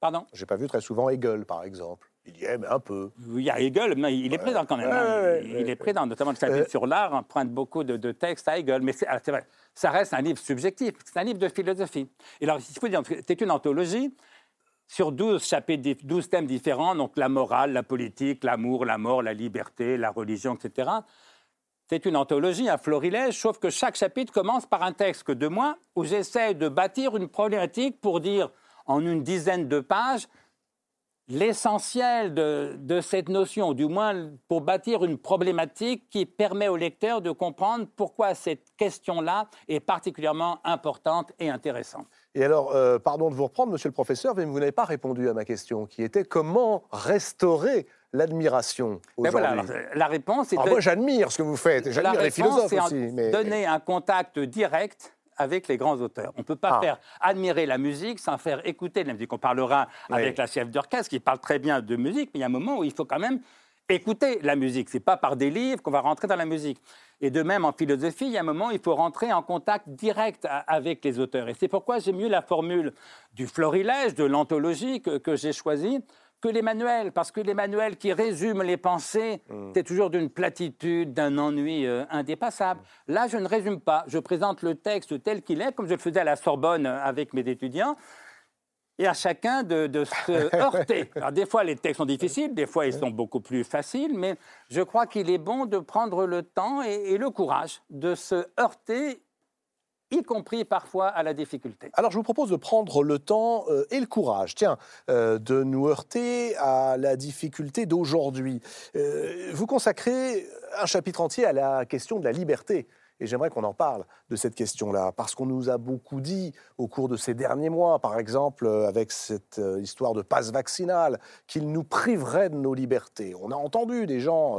Pardon? J'ai pas vu très souvent Hegel, par exemple. Il y est, mais un peu. Il y a Hegel, mais il est présent quand même. Hein. il, est présent, notamment le chapitre euh, sur l'art emprunte beaucoup de, textes à Hegel. Mais ah, c'est vrai, ça reste un livre subjectif, c'est un livre de philosophie. Et alors, il faut dire, c'est une anthologie sur 12 chapitres, 12 thèmes différents, donc la morale, la politique, l'amour, la mort, la liberté, la religion, etc. C'est une anthologie, un florilège, sauf que chaque chapitre commence par un texte que de moi, où j'essaie de bâtir une problématique pour dire en une dizaine de pages l'essentiel de, cette notion, du moins pour bâtir une problématique qui permet au lecteur de comprendre pourquoi cette question-là est particulièrement importante et intéressante. Et alors, euh, pardon de vous reprendre, monsieur le professeur, mais vous n'avez pas répondu à ma question, qui était comment restaurer l'admiration ben aujourd'hui La réponse est... Ah, moi, j'admire ce que vous faites, j'admire les philosophes aussi. Mais... Donner un contact direct avec les grands auteurs. On ne peut pas ah. faire admirer la musique sans faire écouter la musique. On parlera avec la chef d'orchestre qui parle très bien de musique, mais il y a un moment où il faut quand même écouter la musique. Ce n'est pas par des livres qu'on va rentrer dans la musique. Et de même, en philosophie, il y a un moment où il faut rentrer en contact direct avec les auteurs. Et c'est pourquoi j'aime mieux la formule du florilège, de l'anthologie que, que j'ai choisie, que les manuels, parce que les manuels qui résument les pensées, mm. c'est toujours d'une platitude, d'un ennui euh, indépassable. Là, je ne résume pas, je présente le texte tel qu'il est, comme je le faisais à la Sorbonne avec mes étudiants, et à chacun de, se heurter. Alors, des fois, les textes sont difficiles, des fois, ils sont beaucoup plus faciles, mais je crois qu'il est bon de prendre le temps et le courage de se heurter y compris parfois à la difficulté. Alors je vous propose de prendre le temps euh, et le courage, tiens, euh, de nous heurter à la difficulté d'aujourd'hui. Euh, vous consacrez un chapitre entier à la question de la liberté. Et j'aimerais qu'on en parle de cette question-là, parce qu'on nous a beaucoup dit au cours de ces derniers mois, par exemple avec cette histoire de passe vaccinale, qu'il nous priverait de nos libertés. On a entendu des gens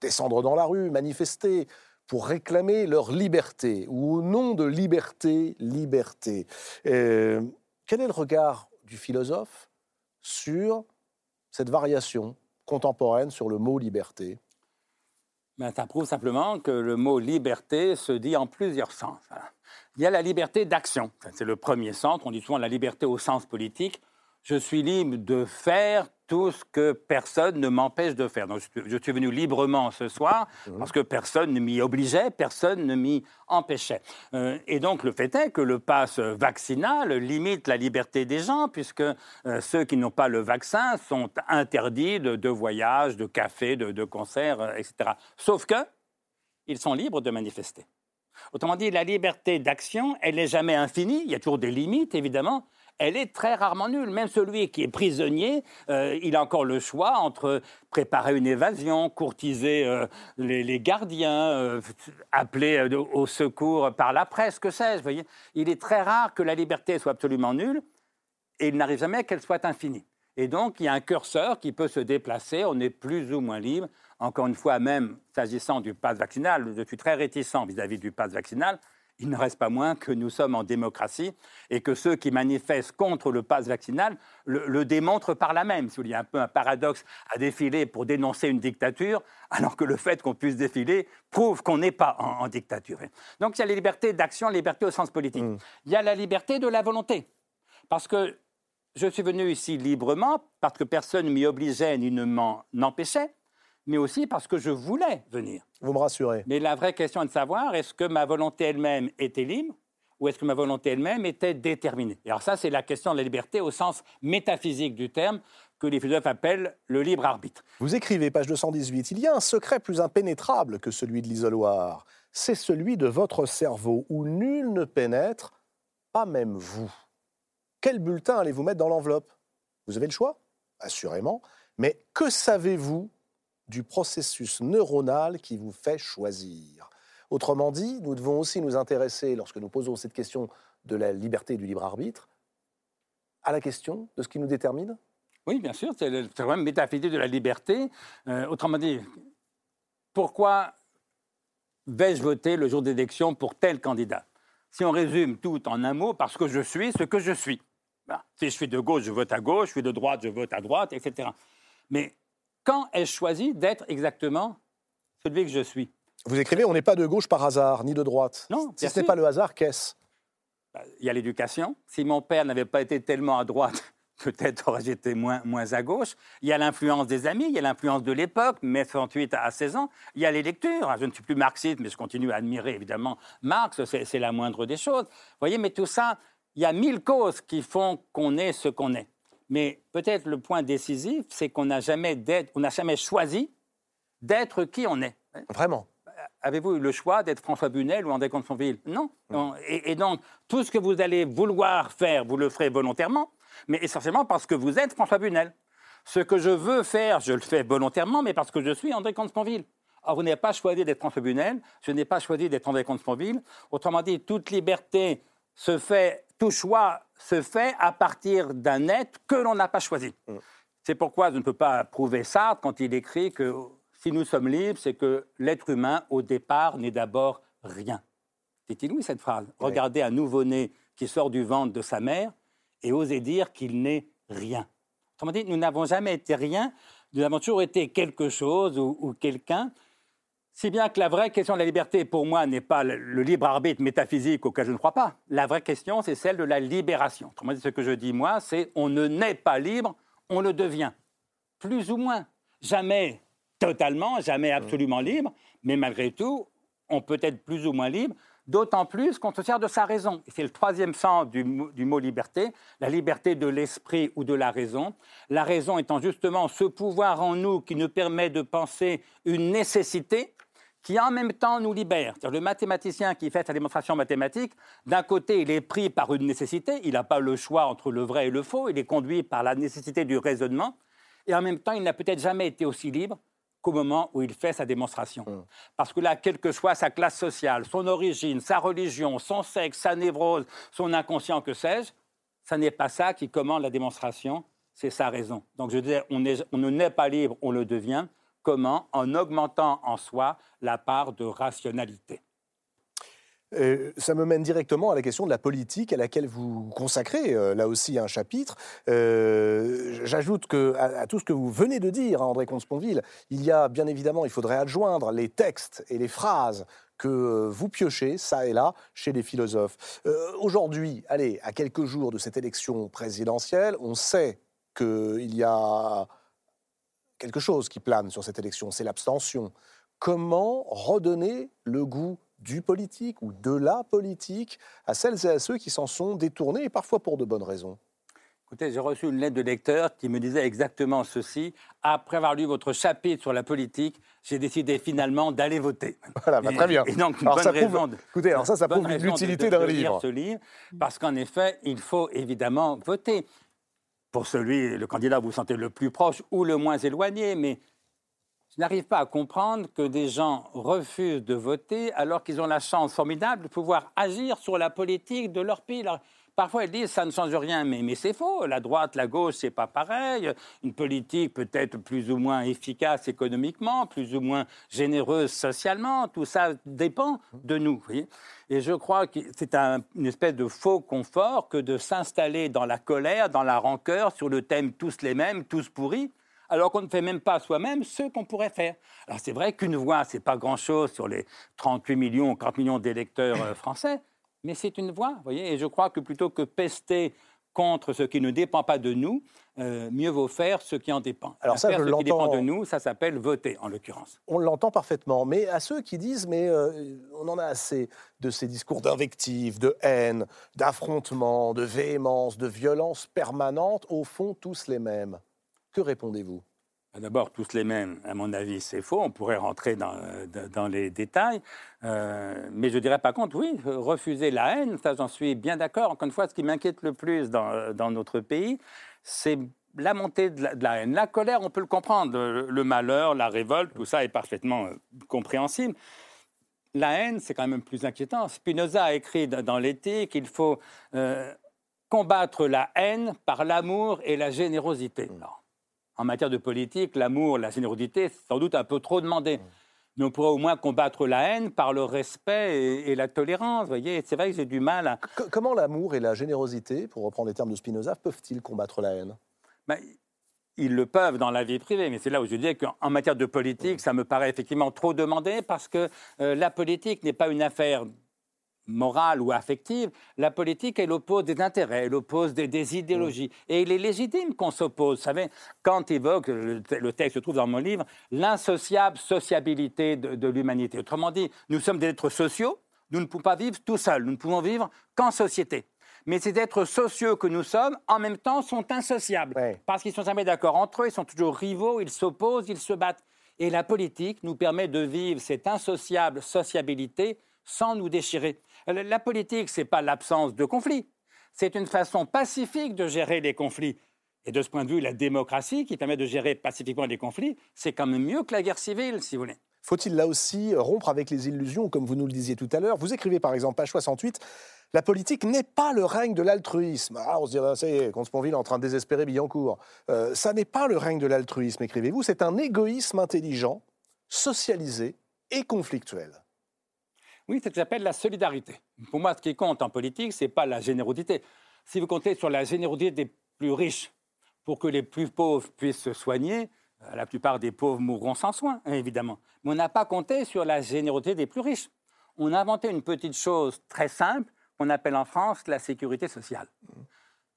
descendre dans la rue, manifester, pour réclamer leur liberté, ou au nom de liberté, liberté. Euh, quel est le regard du philosophe sur cette variation contemporaine sur le mot liberté? Ben, Ça prouve simplement que le mot liberté se dit en plusieurs sens. Il y a la liberté d'action, c'est le premier sens, on dit souvent la liberté au sens politique. Je suis libre de faire tout ce que personne ne m'empêche de faire. Donc, je suis venu librement ce soir mmh. parce que personne ne m'y obligeait, personne ne m'y empêchait. Euh, et donc, le fait est que le pass vaccinal limite la liberté des gens puisque euh, ceux qui n'ont pas le vaccin sont interdits de, de voyages, de cafés, de, de concerts, euh, etc. Sauf que ils sont libres de manifester. Autrement dit, la liberté d'action, elle n'est jamais infinie. Il y a toujours des limites, évidemment elle est très rarement nulle. Même celui qui est prisonnier, euh, il a encore le choix entre préparer une évasion, courtiser euh, les, gardiens, euh, appeler au secours par la presse, que sais-je. Il est très rare que la liberté soit absolument nulle et il n'arrive jamais qu'elle soit infinie. Et donc, il y a un curseur qui peut se déplacer, on est plus ou moins libre. Encore une fois, même s'agissant du pass vaccinal, je suis très réticent vis à -vis du pass vaccinal il ne reste pas moins que nous sommes en démocratie et que ceux qui manifestent contre le pass vaccinal le, démontrent par la même. Il y a un peu un paradoxe à défiler pour dénoncer une dictature, alors que le fait qu'on puisse défiler prouve qu'on n'est pas en, dictature. Donc il y a la liberté d'action, la liberté au sens politique. Mm. Il y a la liberté de la volonté. Parce que je suis venu ici librement, parce que personne ne m'y obligeait ni ne m'en empêchait mais aussi parce que je voulais venir. Vous me rassurez. Mais la vraie question est de savoir, est-ce que ma volonté elle-même était libre ou est-ce que ma volonté elle-même était déterminée? Alors ça, c'est la question de la liberté au sens métaphysique du terme que les philosophes appellent le libre arbitre. Vous écrivez, page 218, Il y a un secret plus impénétrable que celui de l'isoloir. C'est celui de votre cerveau, où nul ne pénètre, pas même vous. Quel bulletin allez-vous mettre dans l'enveloppe? Vous avez le choix Assurément. Mais que savez-vous du processus neuronal qui vous fait choisir Autrement dit, nous devons aussi nous intéresser, lorsque nous posons cette question de la liberté et du libre arbitre, à la question de ce qui nous détermine Oui, bien sûr, c'est le problème métaphysique de la liberté. Euh, autrement dit, pourquoi vais-je voter le jour d'élection pour tel candidat? Si on résume tout en un mot, parce que je suis ce que je suis. Si je suis de gauche, je vote à gauche, je suis de droite, je vote à droite, etc. Mais quand ai-je choisi d'être exactement celui que je suis vous écrivez, on n'est pas de gauche par hasard, ni de droite. Non. Si ce n'est pas le hasard, qu'est-ce? Bah, Il y a l'éducation. Si mon père n'avait pas été tellement à droite, peut-être aurais-je été moins, moins à gauche. Il y a l'influence des amis, il y a l'influence de l'époque, mai 68 à 16 ans. Il y a les lectures. Je ne suis plus marxiste, mais je continue à admirer évidemment Marx, c'est la moindre des choses. Vous voyez, mais tout ça, il y a mille causes qui font qu'on est ce qu'on est. Mais peut-être le point décisif, c'est qu'on n'a jamais, jamais choisi d'être qui on est. Vraiment avez-vous eu le choix d'être François Bunel ou André Comte-Fonville Non. Et, donc, tout ce que vous allez vouloir faire, vous le ferez volontairement, mais essentiellement parce que vous êtes François Bunel. Ce que je veux faire, je le fais volontairement, mais parce que je suis André Comte-Fonville. Alors, vous n'avez pas choisi d'être François Bunel, je n'ai pas choisi d'être André Comte-Fonville. Autrement dit, toute liberté se fait, tout choix se fait à partir d'un être que l'on n'a pas choisi. Mm. C'est pourquoi je ne peux pas prouver ça quand il écrit que si nous sommes libres, c'est que l'être humain, au départ, n'est d'abord rien. C'est inouï cette phrase. Regardez un nouveau-né qui sort du ventre de sa mère et osez dire qu'il n'est rien. Autrement dit, nous n'avons jamais été rien, nous avons toujours été quelque chose ou, quelqu'un. Si bien que la vraie question de la liberté, pour moi, n'est pas le, libre arbitre métaphysique auquel je ne crois pas. La vraie question, c'est celle de la libération. Autrement dit, ce que je dis, moi, c'est on ne naît pas libre, on le devient. Plus ou moins. Jamais totalement, jamais absolument libre, mais malgré tout, on peut être plus ou moins libre, d'autant plus qu'on se sert de sa raison. C'est le troisième sens du, du, mot liberté, la liberté de l'esprit ou de la raison. La raison étant justement ce pouvoir en nous qui nous permet de penser une nécessité qui en même temps nous libère. Le mathématicien qui fait sa démonstration mathématique, d'un côté, il est pris par une nécessité, il n'a pas le choix entre le vrai et le faux, il est conduit par la nécessité du raisonnement, et en même temps, il n'a peut-être jamais été aussi libre au moment où il fait sa démonstration. Hum. Parce que là, quelle que soit sa classe sociale, son origine, sa religion, son sexe, sa névrose, son inconscient, que sais-je, ça n'est pas ça qui commande la démonstration, c'est sa raison. Donc je disais, on, on ne naît pas libre, on le devient. Comment En augmentant en soi la part de rationalité. Euh, ça me mène directement à la question de la politique à laquelle vous consacrez euh, là aussi un chapitre. Euh, j'ajoute que à, tout ce que vous venez de dire, hein, André Comte-Sponville, il y a bien évidemment, il faudrait adjoindre les textes et les phrases que vous piochez, ça et là, chez les philosophes. Aujourd'hui, allez, à quelques jours de cette élection présidentielle, on sait qu'il y a quelque chose qui plane sur cette élection, c'est l'abstention. Comment redonner le goût du politique ou de la politique à celles et à ceux qui s'en sont détournés, et parfois pour de bonnes raisons? Écoutez, j'ai reçu une lettre de lecteur qui me disait exactement ceci. Après avoir lu votre chapitre sur la politique, j'ai décidé finalement d'aller voter. Voilà, bah, très bien. Et donc, une alors bonne ça raison écoutez, alors ça, ça prouve l'utilité d'un livre. ce livre, parce qu'en effet, il faut évidemment voter pour celui, le candidat vous sentez le plus proche ou le moins éloigné, mais je n'arrive pas à comprendre que des gens refusent de voter alors qu'ils ont la chance formidable de pouvoir agir sur la politique de leur pays. Parfois, ils disent ça ne change rien, mais, c'est faux. La droite, la gauche, c'est pas pareil. Une politique peut-être plus ou moins efficace économiquement, plus ou moins généreuse socialement. Tout ça dépend de nous. Et je crois que c'est une espèce de faux confort que de s'installer dans la colère, dans la rancœur, sur le thème tous les mêmes, tous pourris alors qu'on ne fait même pas soi-même ce qu'on pourrait faire. Alors c'est vrai qu'une voix, c'est pas grand-chose sur les 38 millions, 40 millions d'électeurs euh, français, mais c'est une voix, vous voyez, et je crois que plutôt que pester contre ce qui ne dépend pas de nous, euh, mieux vaut faire ce qui en dépend. Alors ça, faire je ce qui dépend de nous, ça s'appelle voter, en l'occurrence. On l'entend parfaitement, mais à ceux qui disent mais euh, on en a assez de ces discours d'invective, de haine, d'affrontement, de véhémence, de violence permanente, au fond tous les mêmes. Que répondez-vous? D'abord, tous les mêmes, à mon avis, c'est faux. On pourrait rentrer dans, euh, dans- les détails. Euh, mais je dirais par contre, oui, refuser la haine, ça j'en suis bien d'accord. Encore une fois, ce qui m'inquiète le plus dans, euh, dans notre pays, c'est la montée de la, de la haine. La colère, on peut le comprendre. Le, le malheur, la révolte, tout ça est parfaitement euh, compréhensible. La haine, c'est quand même plus inquiétant. Spinoza a écrit dans l'éthique qu'il faut euh, combattre la haine par l'amour et la générosité. Alors, en matière de politique, l'amour, la générosité, c'est sans doute un peu trop demandé. Mais on pourrait au moins combattre la haine par le respect et, et la tolérance. Voyez, c'est vrai que j'ai du mal à. Co- Comment l'amour et la générosité, pour reprendre les termes de Spinoza, peuvent-ils combattre la haine? Ben, ils le peuvent dans la vie privée, mais c'est là où je dis qu'en matière de politique, ça me paraît effectivement trop demandé parce que euh, la politique n'est pas une affaire morale ou affective. La politique, elle oppose des intérêts, elle oppose des, des idéologies. Et il est légitime qu'on s'oppose. Vous savez, Kant évoque, le, le texte se trouve dans mon livre, l'insociable sociabilité de, de l'humanité. Autrement dit, nous sommes des êtres sociaux, nous ne pouvons pas vivre tout seuls, nous ne pouvons vivre qu'en société. Mais ces êtres sociaux que nous sommes, en même temps, sont insociables. Ouais. Parce qu'ils sont jamais d'accord entre eux, ils sont toujours rivaux, ils s'opposent, ils se battent. Et la politique nous permet de vivre cette insociable sociabilité sans nous déchirer. La la politique, ce n'est pas l'absence de conflits, c'est une façon pacifique de gérer les conflits. Et de ce point de vue, la démocratie, qui permet de gérer pacifiquement les conflits, c'est quand même mieux que la guerre civile, si vous voulez. Faut-il là aussi rompre avec les illusions, comme vous nous le disiez tout à l'heure? Vous écrivez par exemple, page 68, la politique n'est pas le règne de l'altruisme. Ah, on se dirait, ça y est, Comte-Sponville est en train de désespérer Billancourt. Euh, ça n'est pas le règne de l'altruisme, écrivez-vous, c'est un égoïsme intelligent, socialisé et conflictuel. Oui, c'est ce que j'appelle la solidarité. Pour moi, ce qui compte en politique, ce n'est pas la générosité. Si vous comptez sur la générosité des plus riches pour que les plus pauvres puissent se soigner, euh, la plupart des pauvres mourront sans soins, hein, évidemment. Mais on n'a pas compté sur la générosité des plus riches. On a inventé une petite chose très simple qu'on appelle en France la sécurité sociale.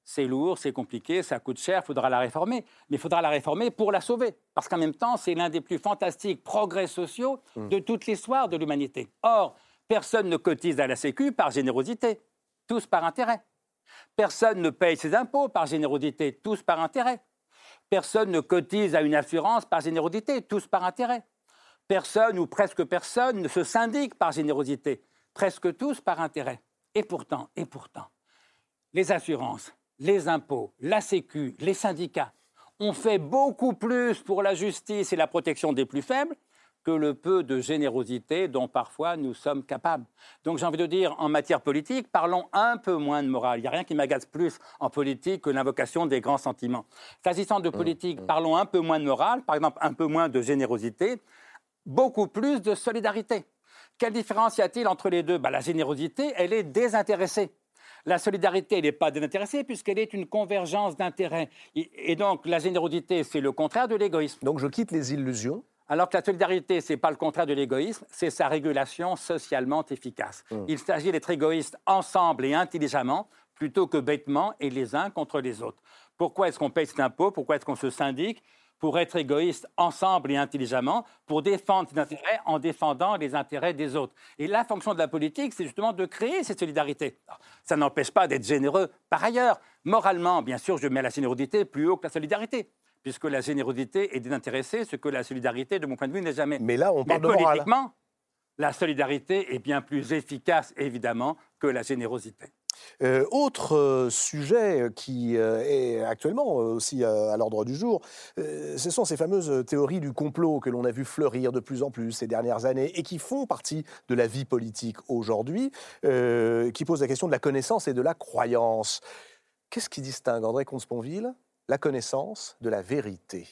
C'est lourd, c'est compliqué, ça coûte cher, il faudra la réformer. Mais il faudra la réformer pour la sauver. Parce qu'en même temps, c'est l'un des plus fantastiques progrès sociaux de toute l'histoire de l'humanité. Or, personne ne cotise à la Sécu par générosité, tous par intérêt. Personne ne paye ses impôts par générosité, tous par intérêt. Personne ne cotise à une assurance par générosité, tous par intérêt. Personne ou presque personne ne se syndique par générosité, presque tous par intérêt. Et pourtant, et pourtant, les assurances, les impôts, la Sécu, les syndicats ont fait beaucoup plus pour la justice et la protection des plus faibles que le peu de générosité dont parfois nous sommes capables. Donc j'ai envie de dire, en matière politique, parlons un peu moins de morale. Il n'y a rien qui m'agace plus en politique que l'invocation des grands sentiments. S'agissant de politique, parlons un peu moins de morale, par exemple un peu moins de générosité, beaucoup plus de solidarité. Quelle différence y a-t-il entre les deux? Ben, La générosité, elle est désintéressée. La solidarité, elle n'est pas désintéressée puisqu'elle est une convergence d'intérêts. Et donc, la générosité, c'est le contraire de l'égoïsme. Donc je quitte les illusions. Alors que la solidarité, ce n'est pas le contraire de l'égoïsme, c'est sa régulation socialement efficace. Il s'agit d'être égoïste ensemble et intelligemment, plutôt que bêtement et les uns contre les autres. Pourquoi est-ce qu'on paye cet impôt? Pourquoi est-ce qu'on se syndique? Pour être égoïste ensemble et intelligemment, pour défendre ses intérêts en défendant les intérêts des autres. Et la fonction de la politique, c'est justement de créer cette solidarité. Ça n'empêche pas d'être généreux par ailleurs. Moralement, bien sûr, je mets la générosité plus haut que la solidarité puisque la générosité est désintéressée, ce que la solidarité, de mon point de vue, n'est jamais. Mais là, on Mais parle de morale. politiquement, la solidarité est bien plus efficace, évidemment, que la générosité. Euh, autre euh, sujet qui euh, est actuellement aussi à l'ordre du jour, ce sont ces fameuses théories du complot que l'on a vu fleurir de plus en plus ces dernières années et qui font partie de la vie politique aujourd'hui, qui posent la question de la connaissance et de la croyance. Qu'est-ce qui distingue André Comte-Sponville la connaissance de la vérité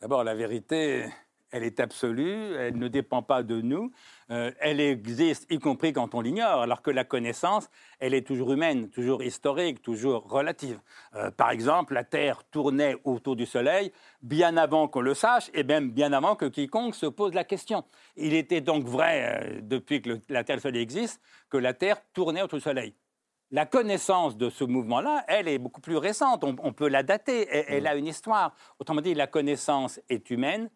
D'abord, la vérité, elle est absolue, elle ne dépend pas de nous, euh, elle existe y compris quand on l'ignore, alors que la connaissance, elle est toujours humaine, toujours historique, toujours relative. Euh, par exemple, la Terre tournait autour du Soleil bien avant qu'on le sache, et même bien avant que quiconque se pose la question. Il était donc vrai, euh, depuis que la Terre Soleil existent, que la Terre tournait autour du Soleil. La connaissance de ce mouvement-là, elle est beaucoup plus récente. On, peut la dater. Elle, a une histoire. Autrement dit, la connaissance est humaine,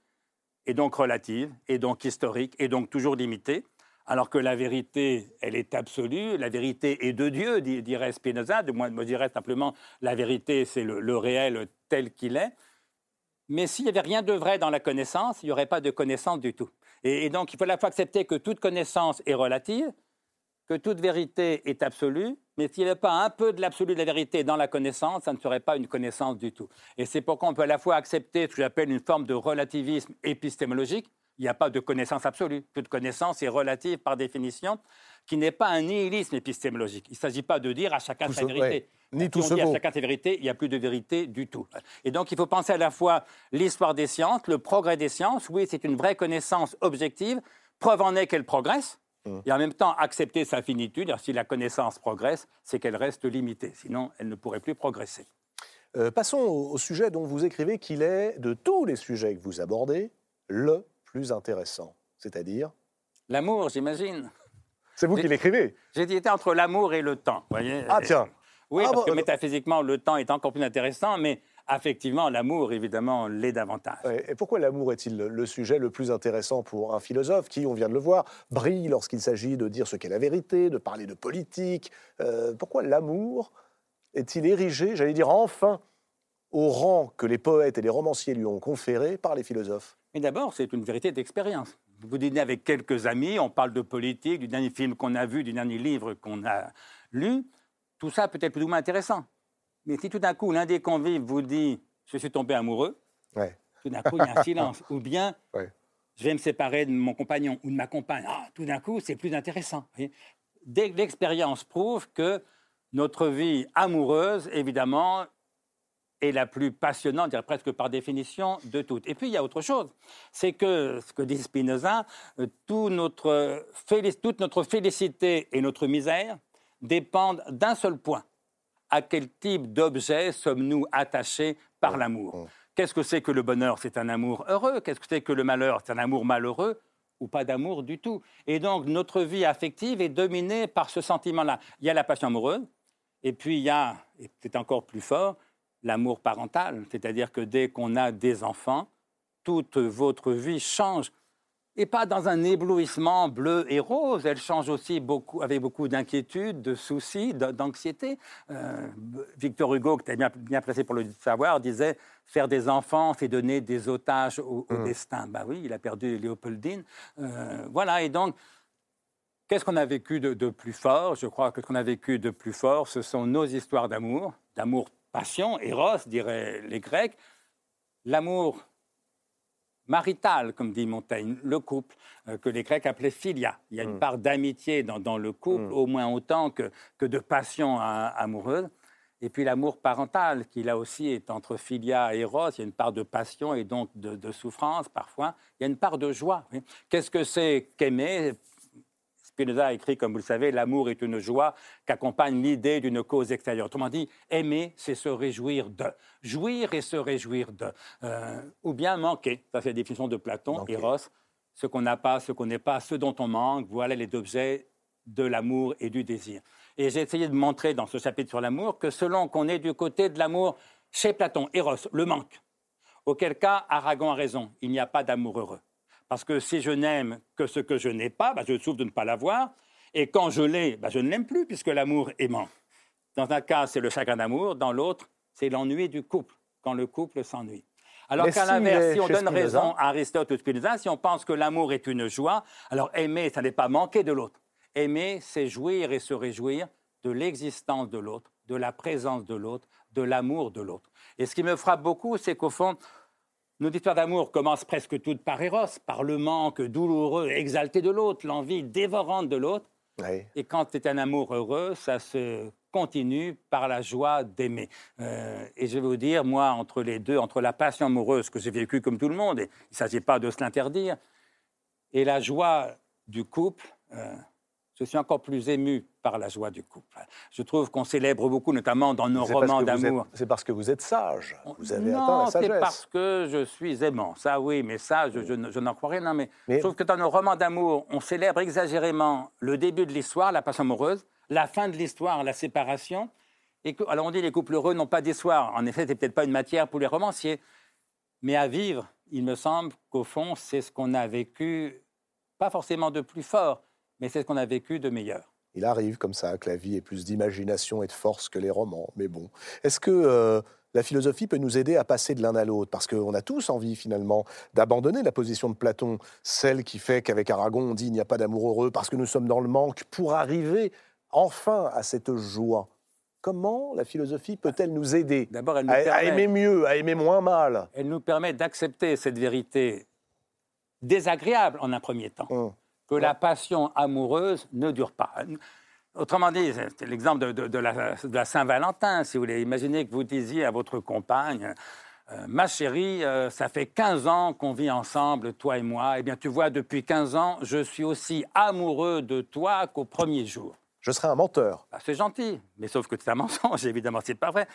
et donc relative, et donc historique, et donc toujours limitée. Alors que la vérité, elle est absolue. La vérité est de Dieu, dirait Spinoza. De moi, je dirais simplement, la vérité, c'est le, réel tel qu'il est. Mais s'il n'y avait rien de vrai dans la connaissance, il n'y aurait pas de connaissance du tout. Et, et donc, il faut à la fois accepter que toute connaissance est relative, que toute vérité est absolue, mais s'il n'y avait pas un peu de l'absolu de la vérité dans la connaissance, ça ne serait pas une connaissance du tout. Et c'est pourquoi on peut à la fois accepter ce que j'appelle une forme de relativisme épistémologique. Il n'y a pas de connaissance absolue. Toute connaissance est relative par définition, qui n'est pas un nihilisme épistémologique. Il ne s'agit pas de dire à chacun sa vérité. Ni tout si on dit à chacun sa vérité, il n'y a plus de vérité du tout. Et donc il faut penser à la fois l'histoire des sciences, le progrès des sciences. Oui, c'est une vraie connaissance objective. Preuve en est qu'elle progresse Mmh. Et en même temps, accepter sa finitude, si la connaissance progresse, c'est qu'elle reste limitée. Sinon, elle ne pourrait plus progresser. Euh, passons au, sujet dont vous écrivez qu'il est, de tous les sujets que vous abordez, le plus intéressant. C'est-à-dire L'amour, j'imagine. C'est vous qui l'écrivez J'ai dit entre l'amour et le temps. Voyez ah tiens Oui, ah, parce que métaphysiquement, le temps est encore plus intéressant, mais affectivement, l'amour, évidemment, l'est davantage. Et pourquoi l'amour est-il le sujet le plus intéressant pour un philosophe qui, on vient de le voir, brille lorsqu'il s'agit de dire ce qu'est la vérité, de parler de politique euh, Pourquoi l'amour est-il érigé, j'allais dire enfin, au rang que les poètes et les romanciers lui ont conféré par les philosophes? Mais d'abord, c'est une vérité d'expérience. Vous dînez avec quelques amis, on parle de politique, du dernier film qu'on a vu, du dernier livre qu'on a lu. Tout ça peut être plus ou moins intéressant. Mais si tout d'un coup, l'un des convives vous dit Je suis tombé amoureux, tout d'un coup, il y a un silence. Ou bien Je vais me séparer de mon compagnon ou de ma compagne. Ah, tout d'un coup, c'est plus intéressant. Dès l'expérience prouve que notre vie amoureuse, évidemment, est la plus passionnante, presque par définition, de toutes. Et puis, il y a autre chose. C'est que, ce que dit Spinoza, euh, toute notre félicité et notre misère dépendent d'un seul point à quel type d'objet sommes-nous attachés par l'amour Qu'est-ce que c'est que le bonheur? C'est un amour heureux. Qu'est-ce que c'est que le malheur? C'est un amour malheureux ou pas d'amour du tout? Et donc notre vie affective est dominée par ce sentiment-là. Il y a la passion amoureuse, et puis il y a, et c'est encore plus fort, l'amour parental. C'est-à-dire que dès qu'on a des enfants, toute votre vie change et pas dans un éblouissement bleu et rose. Elle change aussi beaucoup, avec beaucoup d'inquiétude, de soucis, d'anxiété. Euh, Victor Hugo, qui était bien, placé pour le savoir, disait faire des enfants, c'est donner des otages au, mmh. destin. Bah oui, il a perdu Léopoldine. Euh, voilà, et donc, qu'est-ce qu'on a vécu de, de, plus fort? Je crois que ce qu'on a vécu de plus fort, ce sont nos histoires d'amour, d'amour-passion, Eros, diraient les Grecs. L'amour marital, comme dit Montaigne, le couple, euh, que les Grecs appelaient philia. Il y a une mm. part d'amitié dans, le couple, mm. au moins autant que, que de passion amoureuse. Et puis l'amour parental, qui là aussi est entre philia et eros, il y a une part de passion et donc de, de souffrance parfois. Il y a une part de joie. Qu'est-ce que c'est qu'aimer? Spinoza a écrit, comme vous le savez, l'amour est une joie qu'accompagne l'idée d'une cause extérieure. Autrement dit, aimer, c'est se réjouir de. Jouir et se réjouir de. Euh, ou bien manquer. Ça, c'est la définition de Platon, Eros. Ce qu'on n'a pas, ce qu'on n'est pas, ce dont on manque, voilà les objets de l'amour et du désir. Et j'ai essayé de montrer dans ce chapitre sur l'amour que selon qu'on est du côté de l'amour chez Platon, Eros, le manque, auquel cas Aragon a raison, il n'y a pas d'amour heureux. Parce que si je n'aime que ce que je n'ai pas, bah, je souffre de ne pas l'avoir. Et quand je l'ai, bah, je ne l'aime plus puisque l'amour aimant. Dans un cas, c'est le chagrin d'amour. Dans l'autre, c'est l'ennui du couple, quand le couple s'ennuie. Alors qu'à l'inverse, si on donne raison à Aristote ou Spinoza, si on pense que l'amour est une joie, alors aimer, ça n'est pas manquer de l'autre. Aimer, c'est jouir et se réjouir de l'existence de l'autre, de la présence de l'autre, de l'amour de l'autre. Et ce qui me frappe beaucoup, c'est qu'au fond, nos histoires d'amour commencent presque toutes par Eros, par le manque douloureux, exalté de l'autre, l'envie dévorante de l'autre. Et quand c'est un amour heureux, ça se continue par la joie d'aimer. Euh, et je vais vous dire, moi, entre les deux, entre la passion amoureuse que j'ai vécue comme tout le monde, et il ne s'agit pas de se l'interdire, et la joie du couple, euh, je suis encore plus ému par la joie du couple. Je trouve qu'on célèbre beaucoup, notamment dans nos romans d'amour. C'est parce que vous êtes sage. Vous avez non, atteint la sagesse. c'est parce que je suis aimant. Ça, oui, mais ça, je, n'en crois rien. Non, mais, je trouve que dans nos romans d'amour, on célèbre exagérément le début de l'histoire, la passion amoureuse, la fin de l'histoire, la séparation. Et que, alors on dit les couples heureux n'ont pas d'histoire. En effet, c'est peut-être pas une matière pour les romanciers. Mais à vivre, il me semble qu'au fond, c'est ce qu'on a vécu, pas forcément de plus fort, mais c'est ce qu'on a vécu de meilleur. Il arrive comme ça que la vie ait plus d'imagination et de force que les romans. Mais bon, est-ce que euh, la philosophie peut nous aider à passer de l'un à l'autre? Parce qu'on a tous envie finalement d'abandonner la position de Platon, celle qui fait qu'avec Aragon on dit il n'y a pas d'amour heureux parce que nous sommes dans le manque, pour arriver enfin à cette joie. Comment la philosophie peut-elle nous aider elle à aimer mieux, à aimer moins mal? Elle nous permet d'accepter cette vérité désagréable en un premier temps. Hum que la passion amoureuse ne dure pas. Autrement dit, c'est l'exemple de, la, Saint-Valentin, si vous voulez. Imaginez que vous disiez à votre compagne, euh, ma chérie, euh, ça fait 15 ans qu'on vit ensemble, toi et moi. Eh bien, tu vois, depuis 15 ans, je suis aussi amoureux de toi qu'au premier jour. Je serais un menteur. Bah, c'est gentil, mais sauf que c'est un mensonge, évidemment, c'est pas vrai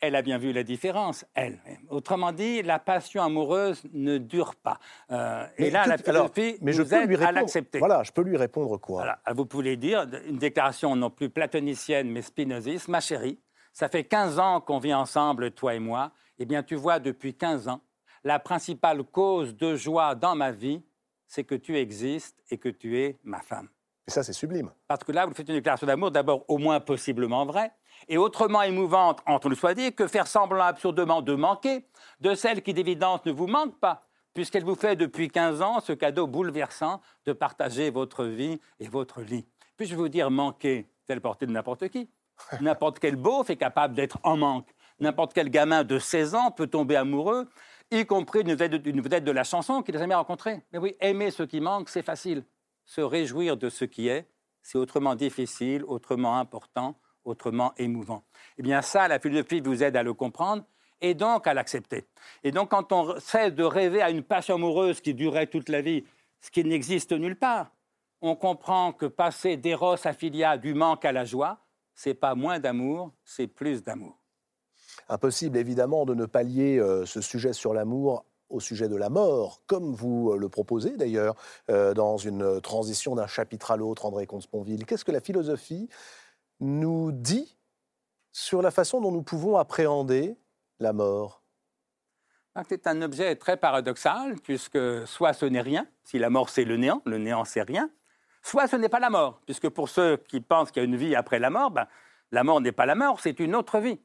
elle a bien vu la différence, elle. Autrement dit, la passion amoureuse ne dure pas. Euh, et là, la philosophie mais je peux lui à l'accepter. Voilà, je peux lui répondre quoi voilà, Vous pouvez dire une déclaration non plus platonicienne, mais spinoziste. Ma chérie, ça fait 15 ans qu'on vit ensemble, toi et moi. Eh bien, tu vois, depuis 15 ans, la principale cause de joie dans ma vie, c'est que tu existes et que tu es ma femme. Et ça, c'est sublime. Parce que là, vous faites une déclaration d'amour, d'abord au moins possiblement vraie, et autrement émouvante, entre nous soit dit, que faire semblant absurdement de manquer de celle qui d'évidence ne vous manque pas, puisqu'elle vous fait depuis 15 ans ce cadeau bouleversant de partager votre vie et votre lit. Puis-je vous dire manquer, telle portée de n'importe qui N'importe quel beauf est capable d'être en manque. N'importe quel gamin de 16 ans peut tomber amoureux, y compris d'une vedette, de la chanson qu'il n'a jamais rencontrée. Mais oui, aimer ce qui manque, c'est facile. Se réjouir de ce qui est, c'est autrement difficile, autrement important, autrement émouvant. Eh bien ça, la philosophie vous aide à le comprendre et donc à l'accepter. Et donc quand on cesse de rêver à une passion amoureuse qui durerait toute la vie, ce qui n'existe nulle part, on comprend que passer d'Eros à Philia, du manque à la joie, c'est pas moins d'amour, c'est plus d'amour. Impossible évidemment de ne pas lier euh, ce sujet sur l'amour au sujet de la mort, comme vous euh, le proposez d'ailleurs euh, dans une transition d'un chapitre à l'autre, André Comte-Sponville. Qu'est-ce que la philosophie nous dit sur la façon dont nous pouvons appréhender la mort ah, C'est un objet très paradoxal, puisque soit ce n'est rien, si la mort c'est le néant, le néant c'est rien, soit ce n'est pas la mort, puisque pour ceux qui pensent qu'il y a une vie après la mort, ben, la mort n'est pas la mort, c'est une autre vie.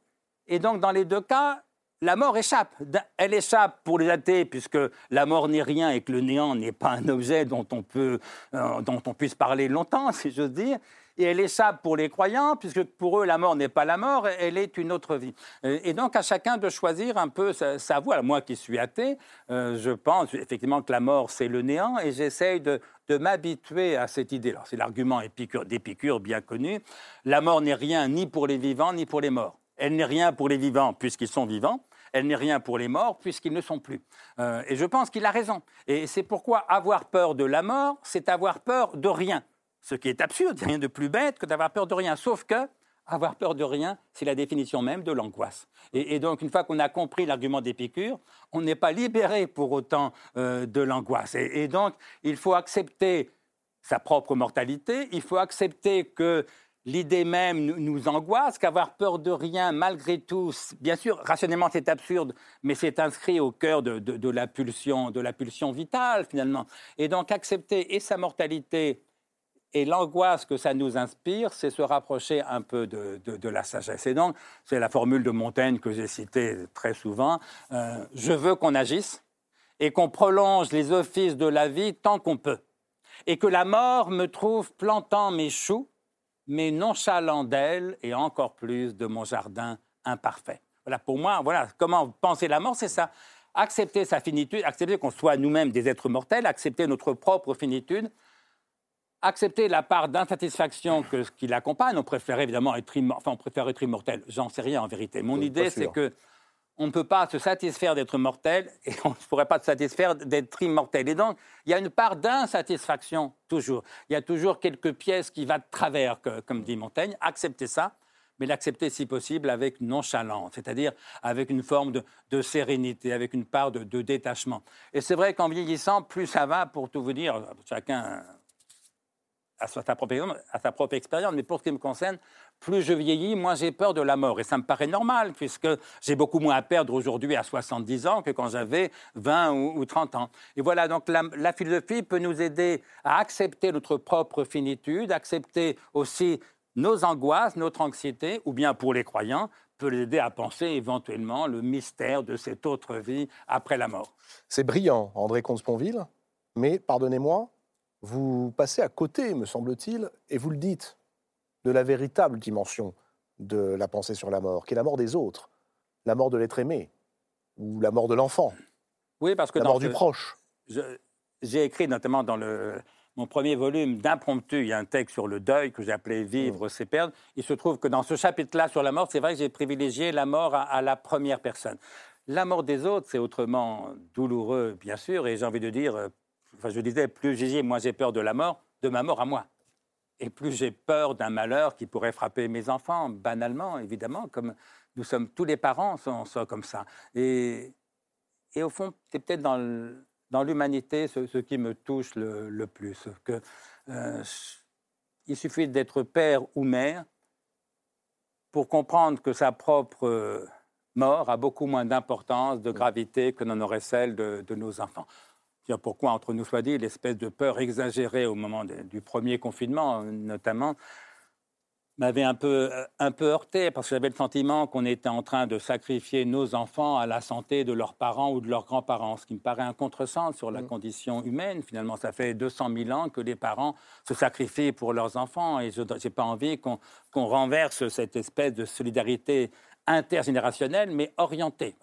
Et donc dans les deux cas, la mort échappe. Elle échappe pour les athées, puisque la mort n'est rien et que le néant n'est pas un objet dont on, peut, euh, dont on puisse parler longtemps, si j'ose dire et elle échappe pour les croyants, puisque pour eux, la mort n'est pas la mort, elle est une autre vie. Et donc, à chacun de choisir un peu sa, voie. Moi qui suis athée, euh, je pense effectivement que la mort, c'est le néant, et j'essaye de, m'habituer à cette idée. c'est l'argument d'Épicure bien connu. La mort n'est rien ni pour les vivants, ni pour les morts. Elle n'est rien pour les vivants, puisqu'ils sont vivants elle n'est rien pour les morts puisqu'ils ne sont plus. Euh, et je pense qu'il a raison. Et c'est pourquoi avoir peur de la mort, c'est avoir peur de rien. Ce qui est absurde, il n'y a rien de plus bête que d'avoir peur de rien. Sauf que avoir peur de rien, c'est la définition même de l'angoisse. Et, donc, une fois qu'on a compris l'argument d'Épicure, on n'est pas libéré pour autant euh, de l'angoisse. Et, donc, il faut accepter sa propre mortalité, il faut accepter que l'idée même nous, angoisse, qu'avoir peur de rien, malgré tout, bien sûr, rationnellement, c'est absurde, mais c'est inscrit au cœur de, de, la pulsion, de la pulsion vitale, finalement. Et donc, accepter et sa mortalité et l'angoisse que ça nous inspire, c'est se rapprocher un peu de, la sagesse. Et donc, c'est la formule de Montaigne que j'ai citée très souvent. Euh, je veux qu'on agisse et qu'on prolonge les offices de la vie tant qu'on peut. Et que la mort me trouve plantant mes choux, mais nonchalant d'elle et encore plus de mon jardin imparfait. Voilà, pour moi, voilà, comment penser la mort, c'est ça. Accepter sa finitude, accepter qu'on soit nous-mêmes des êtres mortels, accepter notre propre finitude, accepter la part d'insatisfaction qui l'accompagne. On préfère évidemment être, enfin, on préfère être immortel. J'en sais rien en vérité. Mon idée, c'est que on ne peut pas se satisfaire d'être mortel et on ne pourrait pas se satisfaire d'être immortel. Et donc, il y a une part d'insatisfaction toujours. Il y a toujours quelques pièces qui vont de travers, comme dit Montaigne. Accepter ça, mais l'accepter si possible avec nonchalance, c'est-à-dire avec une forme de, sérénité, avec une part de, de détachement. Et c'est vrai qu'en vieillissant, plus ça va, pour tout vous dire, chacun à sa, propre, expérience, mais pour ce qui me concerne, plus je vieillis, moins j'ai peur de la mort. Et ça me paraît normal, puisque j'ai beaucoup moins à perdre aujourd'hui à 70 ans que quand j'avais 20 ou, 30 ans. Et voilà, donc la, la, philosophie peut nous aider à accepter notre propre finitude, accepter aussi nos angoisses, notre anxiété, ou bien pour les croyants, peut les aider à penser éventuellement le mystère de cette autre vie après la mort. C'est brillant, André Comte-Sponville, mais pardonnez-moi, vous passez à côté, me semble-t-il, et vous le dites, de la véritable dimension de la pensée sur la mort, qui est la mort des autres, la mort de l'être aimé, ou la mort de l'enfant. Oui, parce que la mort du proche. J'ai écrit notamment dans mon premier volume d'impromptu, il y a un texte sur le deuil que j'ai appelé Vivre, mm. c'est perdre. Il se trouve que dans ce chapitre-là sur la mort, c'est vrai que j'ai privilégié la mort à, la première personne. La mort des autres, c'est autrement douloureux, bien sûr, et j'ai envie de dire, euh, enfin, je disais, plus j'ai, moi j'ai peur de la mort, de ma mort à moi et plus j'ai peur d'un malheur qui pourrait frapper mes enfants, banalement, évidemment, comme nous sommes tous les parents, sont, comme ça. Et, au fond, c'est peut-être dans, l'humanité ce, qui me touche le, plus. Que, euh, il suffit d'être père ou mère pour comprendre que sa propre mort a beaucoup moins d'importance, de gravité que n'en aurait celle de nos enfants pourquoi, entre nous soit dit, l'espèce de peur exagérée au moment du premier confinement, notamment, m'avait un peu, euh, un peu heurté, parce que j'avais le sentiment qu'on était en train de sacrifier nos enfants à la santé de leurs parents ou de leurs grands-parents, ce qui me paraît un contresens sur la mmh. condition humaine. Finalement, ça fait 200 000 ans que les parents se sacrifient pour leurs enfants, et je n'ai pas envie qu'on renverse cette espèce de solidarité intergénérationnelle, mais orientée.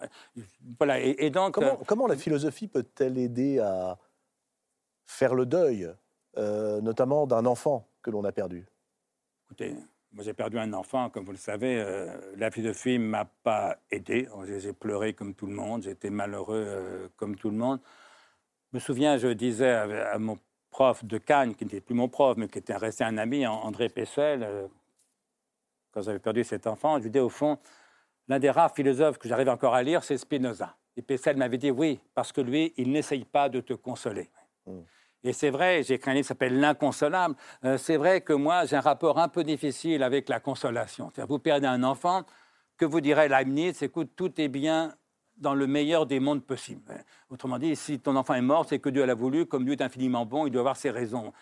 Voilà. Et, donc, comment, euh, comment, la philosophie peut-elle aider à faire le deuil, euh, notamment d'un enfant que l'on a perdu? Écoutez, moi j'ai perdu un enfant, comme vous le savez. Euh, la philosophie ne m'a pas aidé. J'ai pleuré comme tout le monde, j'étais malheureux comme tout le monde. Je me souviens, je disais à, mon prof de Cannes, qui n'était plus mon prof, mais qui était resté un ami, André Pessel, quand j'avais perdu cet enfant, je lui disais au fond, L'un des rares philosophes que j'arrive encore à lire, c'est Spinoza. Et Pessel m'avait dit oui, parce que lui, il n'essaye pas de te consoler. Hmm. Et c'est vrai, j'ai écrit un livre qui s'appelle L'inconsolable. Euh, c'est vrai que moi, j'ai un rapport un peu difficile avec la consolation. Vous perdez un enfant, que vous direz Leibniz, écoute, tout est bien dans le meilleur des mondes possibles. Autrement dit, si ton enfant est mort, c'est que Dieu l'a voulu, comme Dieu est infiniment bon, il doit avoir ses raisons.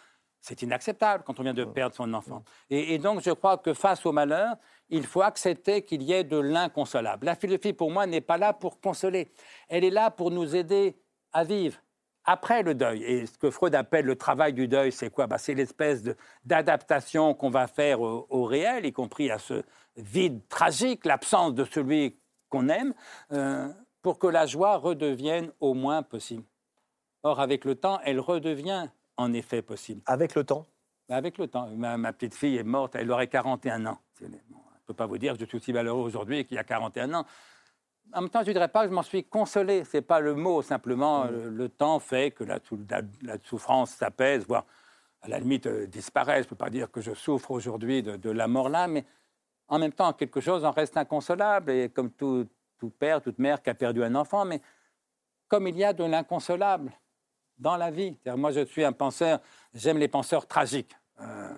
C'est inacceptable quand on vient de perdre son enfant. Et, donc, je crois que face au malheur, il faut accepter qu'il y ait de l'inconsolable. La philosophie, pour moi, n'est pas là pour consoler. Elle est là pour nous aider à vivre après le deuil. Et ce que Freud appelle le travail du deuil, c'est quoi? Bah, C'est l'espèce d'adaptation qu'on va faire au, réel, y compris à ce vide tragique, l'absence de celui qu'on aime, euh, pour que la joie redevienne au moins possible. Or, avec le temps, elle redevient en effet possible. Avec le temps bah, Avec le temps. Ma, petite fille est morte, elle aurait 41 ans. je ne peux pas vous dire que je suis aussi malheureux aujourd'hui qu'il y a 41 ans. En même temps, je ne dirais pas que je m'en suis consolé. Ce n'est pas le mot. Simplement, mm. le, temps fait que la, souffrance s'apaise, voire à la limite euh, disparaît. Je ne peux pas dire que je souffre aujourd'hui de, la mort là, mais en même temps, quelque chose en reste inconsolable. Et comme tout, tout père, toute mère qui a perdu un enfant, mais comme il y a de l'inconsolable dans la vie. Moi, je suis un penseur, j'aime les penseurs tragiques. Euh,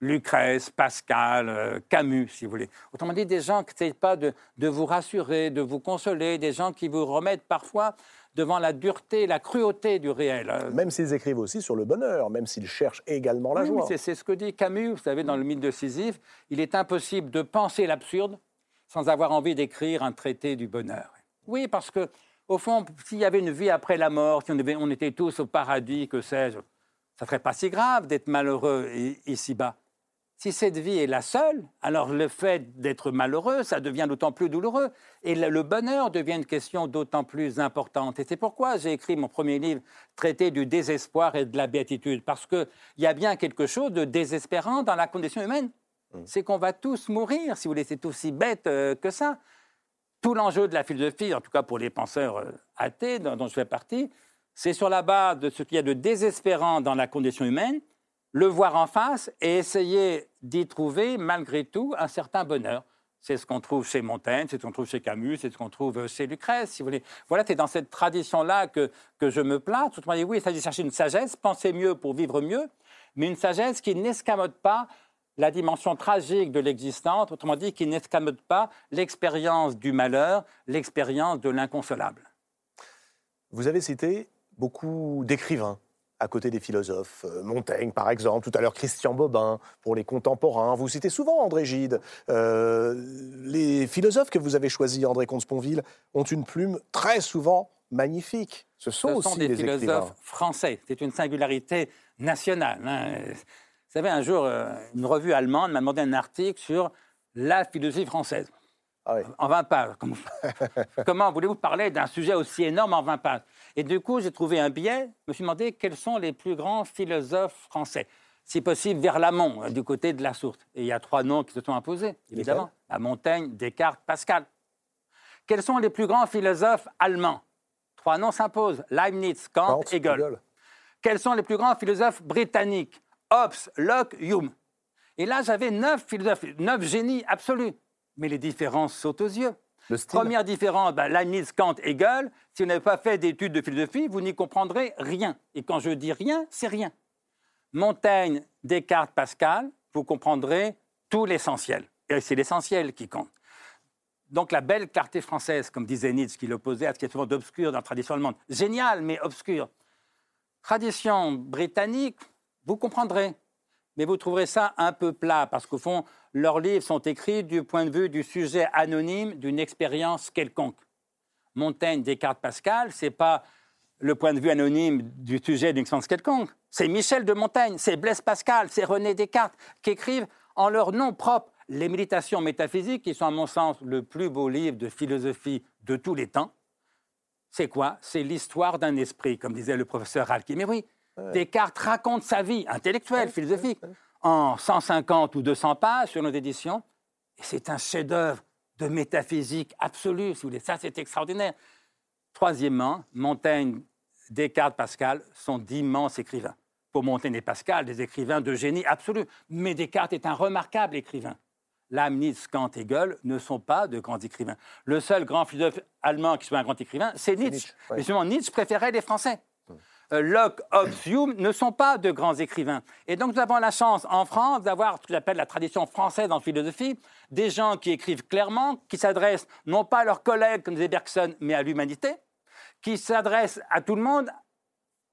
Lucrèce, Pascal, euh, Camus, si vous voulez. Autrement dit, des gens qui n'essayent pas de, vous rassurer, de vous consoler, des gens qui vous remettent parfois devant la dureté, la cruauté du réel. Euh, même s'ils écrivent aussi sur le bonheur, même s'ils cherchent également la joie. C'est ce que dit Camus, vous savez, dans le mythe de Sisyphe, il est impossible de penser l'absurde sans avoir envie d'écrire un traité du bonheur. Oui, parce que au fond, s'il y avait une vie après la mort, si on, était tous au paradis, que sais-je, ça ne serait pas si grave d'être malheureux ici-bas. Si cette vie est la seule, alors le fait d'être malheureux, ça devient d'autant plus douloureux. Et le bonheur devient une question d'autant plus importante. Et c'est pourquoi j'ai écrit mon premier livre, Traité du désespoir et de la béatitude. Parce qu'il y a bien quelque chose de désespérant dans la condition humaine. Mmh. C'est qu'on va tous mourir, si vous voulez, c'est aussi bête euh, que ça. Tout l'enjeu de la philosophie, en tout cas pour les penseurs euh, athées dont je fais partie, c'est sur la base de ce qu'il y a de désespérant dans la condition humaine, le voir en face et essayer d'y trouver malgré tout un certain bonheur. C'est ce qu'on trouve chez Montaigne, c'est ce qu'on trouve chez Camus, c'est ce qu'on trouve chez Lucrèce, si vous voulez. Voilà, c'est dans cette tradition-là que, que je me place. Tout le monde dit oui, il s'agit de chercher une sagesse, penser mieux pour vivre mieux, mais une sagesse qui n'escamote pas la dimension tragique de l'existence, autrement dit, qui n'escamote pas l'expérience du malheur, l'expérience de l'inconsolable. Vous avez cité beaucoup d'écrivains à côté des philosophes. Euh, Montaigne, par exemple, tout à l'heure Christian Bobin, pour les contemporains. Vous citez souvent André Gide. Euh, les philosophes que vous avez choisis, André Comte-Sponville, ont une plume très souvent magnifique. Ce sont, aussi des, philosophes français. C'est une singularité nationale. Hein. Vous savez, un jour, euh, une revue allemande m'a demandé un article sur la philosophie française. Ah en 20 pages. Comment voulez-vous parler d'un sujet aussi énorme en 20 pages? Et du coup, j'ai trouvé un biais. Je me suis demandé quels sont les plus grands philosophes français. Si possible, vers l'amont, euh, du côté de la source. Et il y a trois noms qui se sont imposés, évidemment. À Montaigne, Descartes, Pascal. Quels sont les plus grands philosophes allemands? Trois noms s'imposent. Leibniz, Kant, Hegel. Quels sont les plus grands philosophes britanniques? Hobbes, Locke, Hume. Et là, j'avais neuf philosophes, neuf génies absolus mais les différences sautent aux yeux. Première différence, ben, Leibniz, Kant, Hegel. Si vous n'avez pas fait d'études de philosophie, vous n'y comprendrez rien. Et quand je dis rien, c'est rien. Montaigne, Descartes, Pascal, vous comprendrez tout l'essentiel. Et c'est l'essentiel qui compte. Donc la belle clarté française, comme disait Nietzsche, qui l'opposait à ce qui est souvent d'obscur dans la tradition allemande. Génial, mais obscur. Tradition britannique, vous comprendrez. Mais vous trouverez ça un peu plat, parce qu'au fond, leurs livres sont écrits du point de vue du sujet anonyme d'une expérience quelconque. Montaigne, Descartes, Pascal, c'est pas le point de vue anonyme du sujet d'une expérience quelconque. C'est Michel de Montaigne, c'est Blaise Pascal, c'est René Descartes qui écrivent en leur nom propre les méditations métaphysiques, qui sont à mon sens le plus beau livre de philosophie de tous les temps. C'est quoi? C'est l'histoire d'un esprit, comme disait le professeur Ralki. Mais oui, Descartes raconte sa vie intellectuelle, philosophique, en 150 ou 200 pages sur nos éditions. Et c'est un chef-d'œuvre de métaphysique absolue, si vous voulez. Ça, c'est extraordinaire. Troisièmement, Montaigne, Descartes, Pascal sont d'immenses écrivains. Pour Montaigne et Pascal, des écrivains de génie absolu. Mais Descartes est un remarquable écrivain. Leibniz, Kant et Hegel ne sont pas de grands écrivains. Le seul grand philosophe allemand qui soit un grand écrivain, c'est Nietzsche. Mais justement, Nietzsche préférait les Français. Euh, Locke, Hobbes, Hume ne sont pas de grands écrivains. Et donc nous avons la chance en France d'avoir ce que j'appelle la tradition française en philosophie, des gens qui écrivent clairement, qui s'adressent non pas à leurs collègues comme disait Bergson, mais à l'humanité, qui s'adressent à tout le monde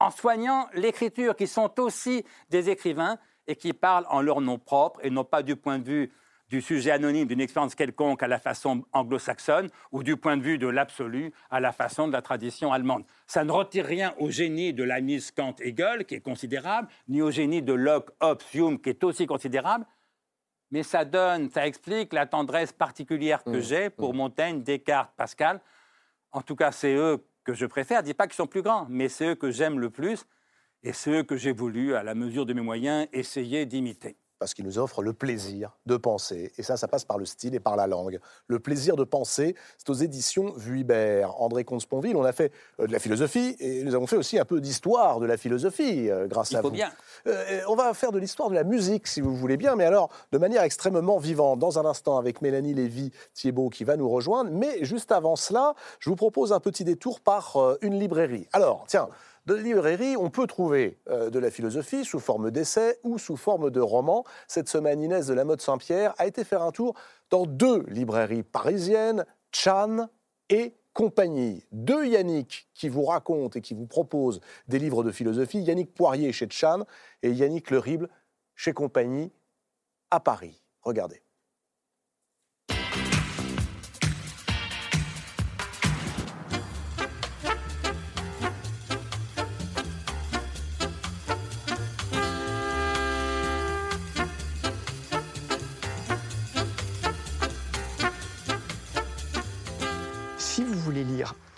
en soignant l'écriture, qui sont aussi des écrivains et qui parlent en leur nom propre et non pas du point de vue du sujet anonyme d'une expérience quelconque à la façon anglo-saxonne ou du point de vue de l'absolu à la façon de la tradition allemande. Ça ne retire rien au génie de Leibniz, Kant, Hegel, qui est considérable, ni au génie de Locke, Hobbes, Hume, qui est aussi considérable, mais ça donne, ça explique la tendresse particulière que mmh. j'ai pour mmh. Montaigne, Descartes, Pascal. En tout cas, c'est eux que je préfère. Je ne dis pas qu'ils sont plus grands, mais c'est eux que j'aime le plus et c'est eux que j'ai voulu, à la mesure de mes moyens, essayer d'imiter parce qu'il nous offre le plaisir de penser. Et ça, ça passe par le style et par la langue. Le plaisir de penser, c'est aux éditions Vuibert. André Comte-Sponville, on a fait euh, de la philosophie et nous avons fait aussi un peu d'histoire de la philosophie euh, grâce à faut vous. bien. Euh, on va faire de l'histoire de la musique, si vous voulez bien, mais alors de manière extrêmement vivante. Dans un instant, avec Mélanie Lévy-Thiebaud qui va nous rejoindre. Mais juste avant cela, je vous propose un petit détour par une librairie. Alors, tiens, de librairie, on peut trouver euh, de la philosophie sous forme d'essais ou sous forme de romans. Cette semaine, Inès de la Mode Saint-Pierre a été faire un tour dans deux librairies parisiennes, Chan et compagnie. Deux Yannick qui vous racontent et qui vous proposent des livres de philosophie. Yannick Poirier chez Chan et Yannick Lerible chez Compagnie à Paris. Regardez.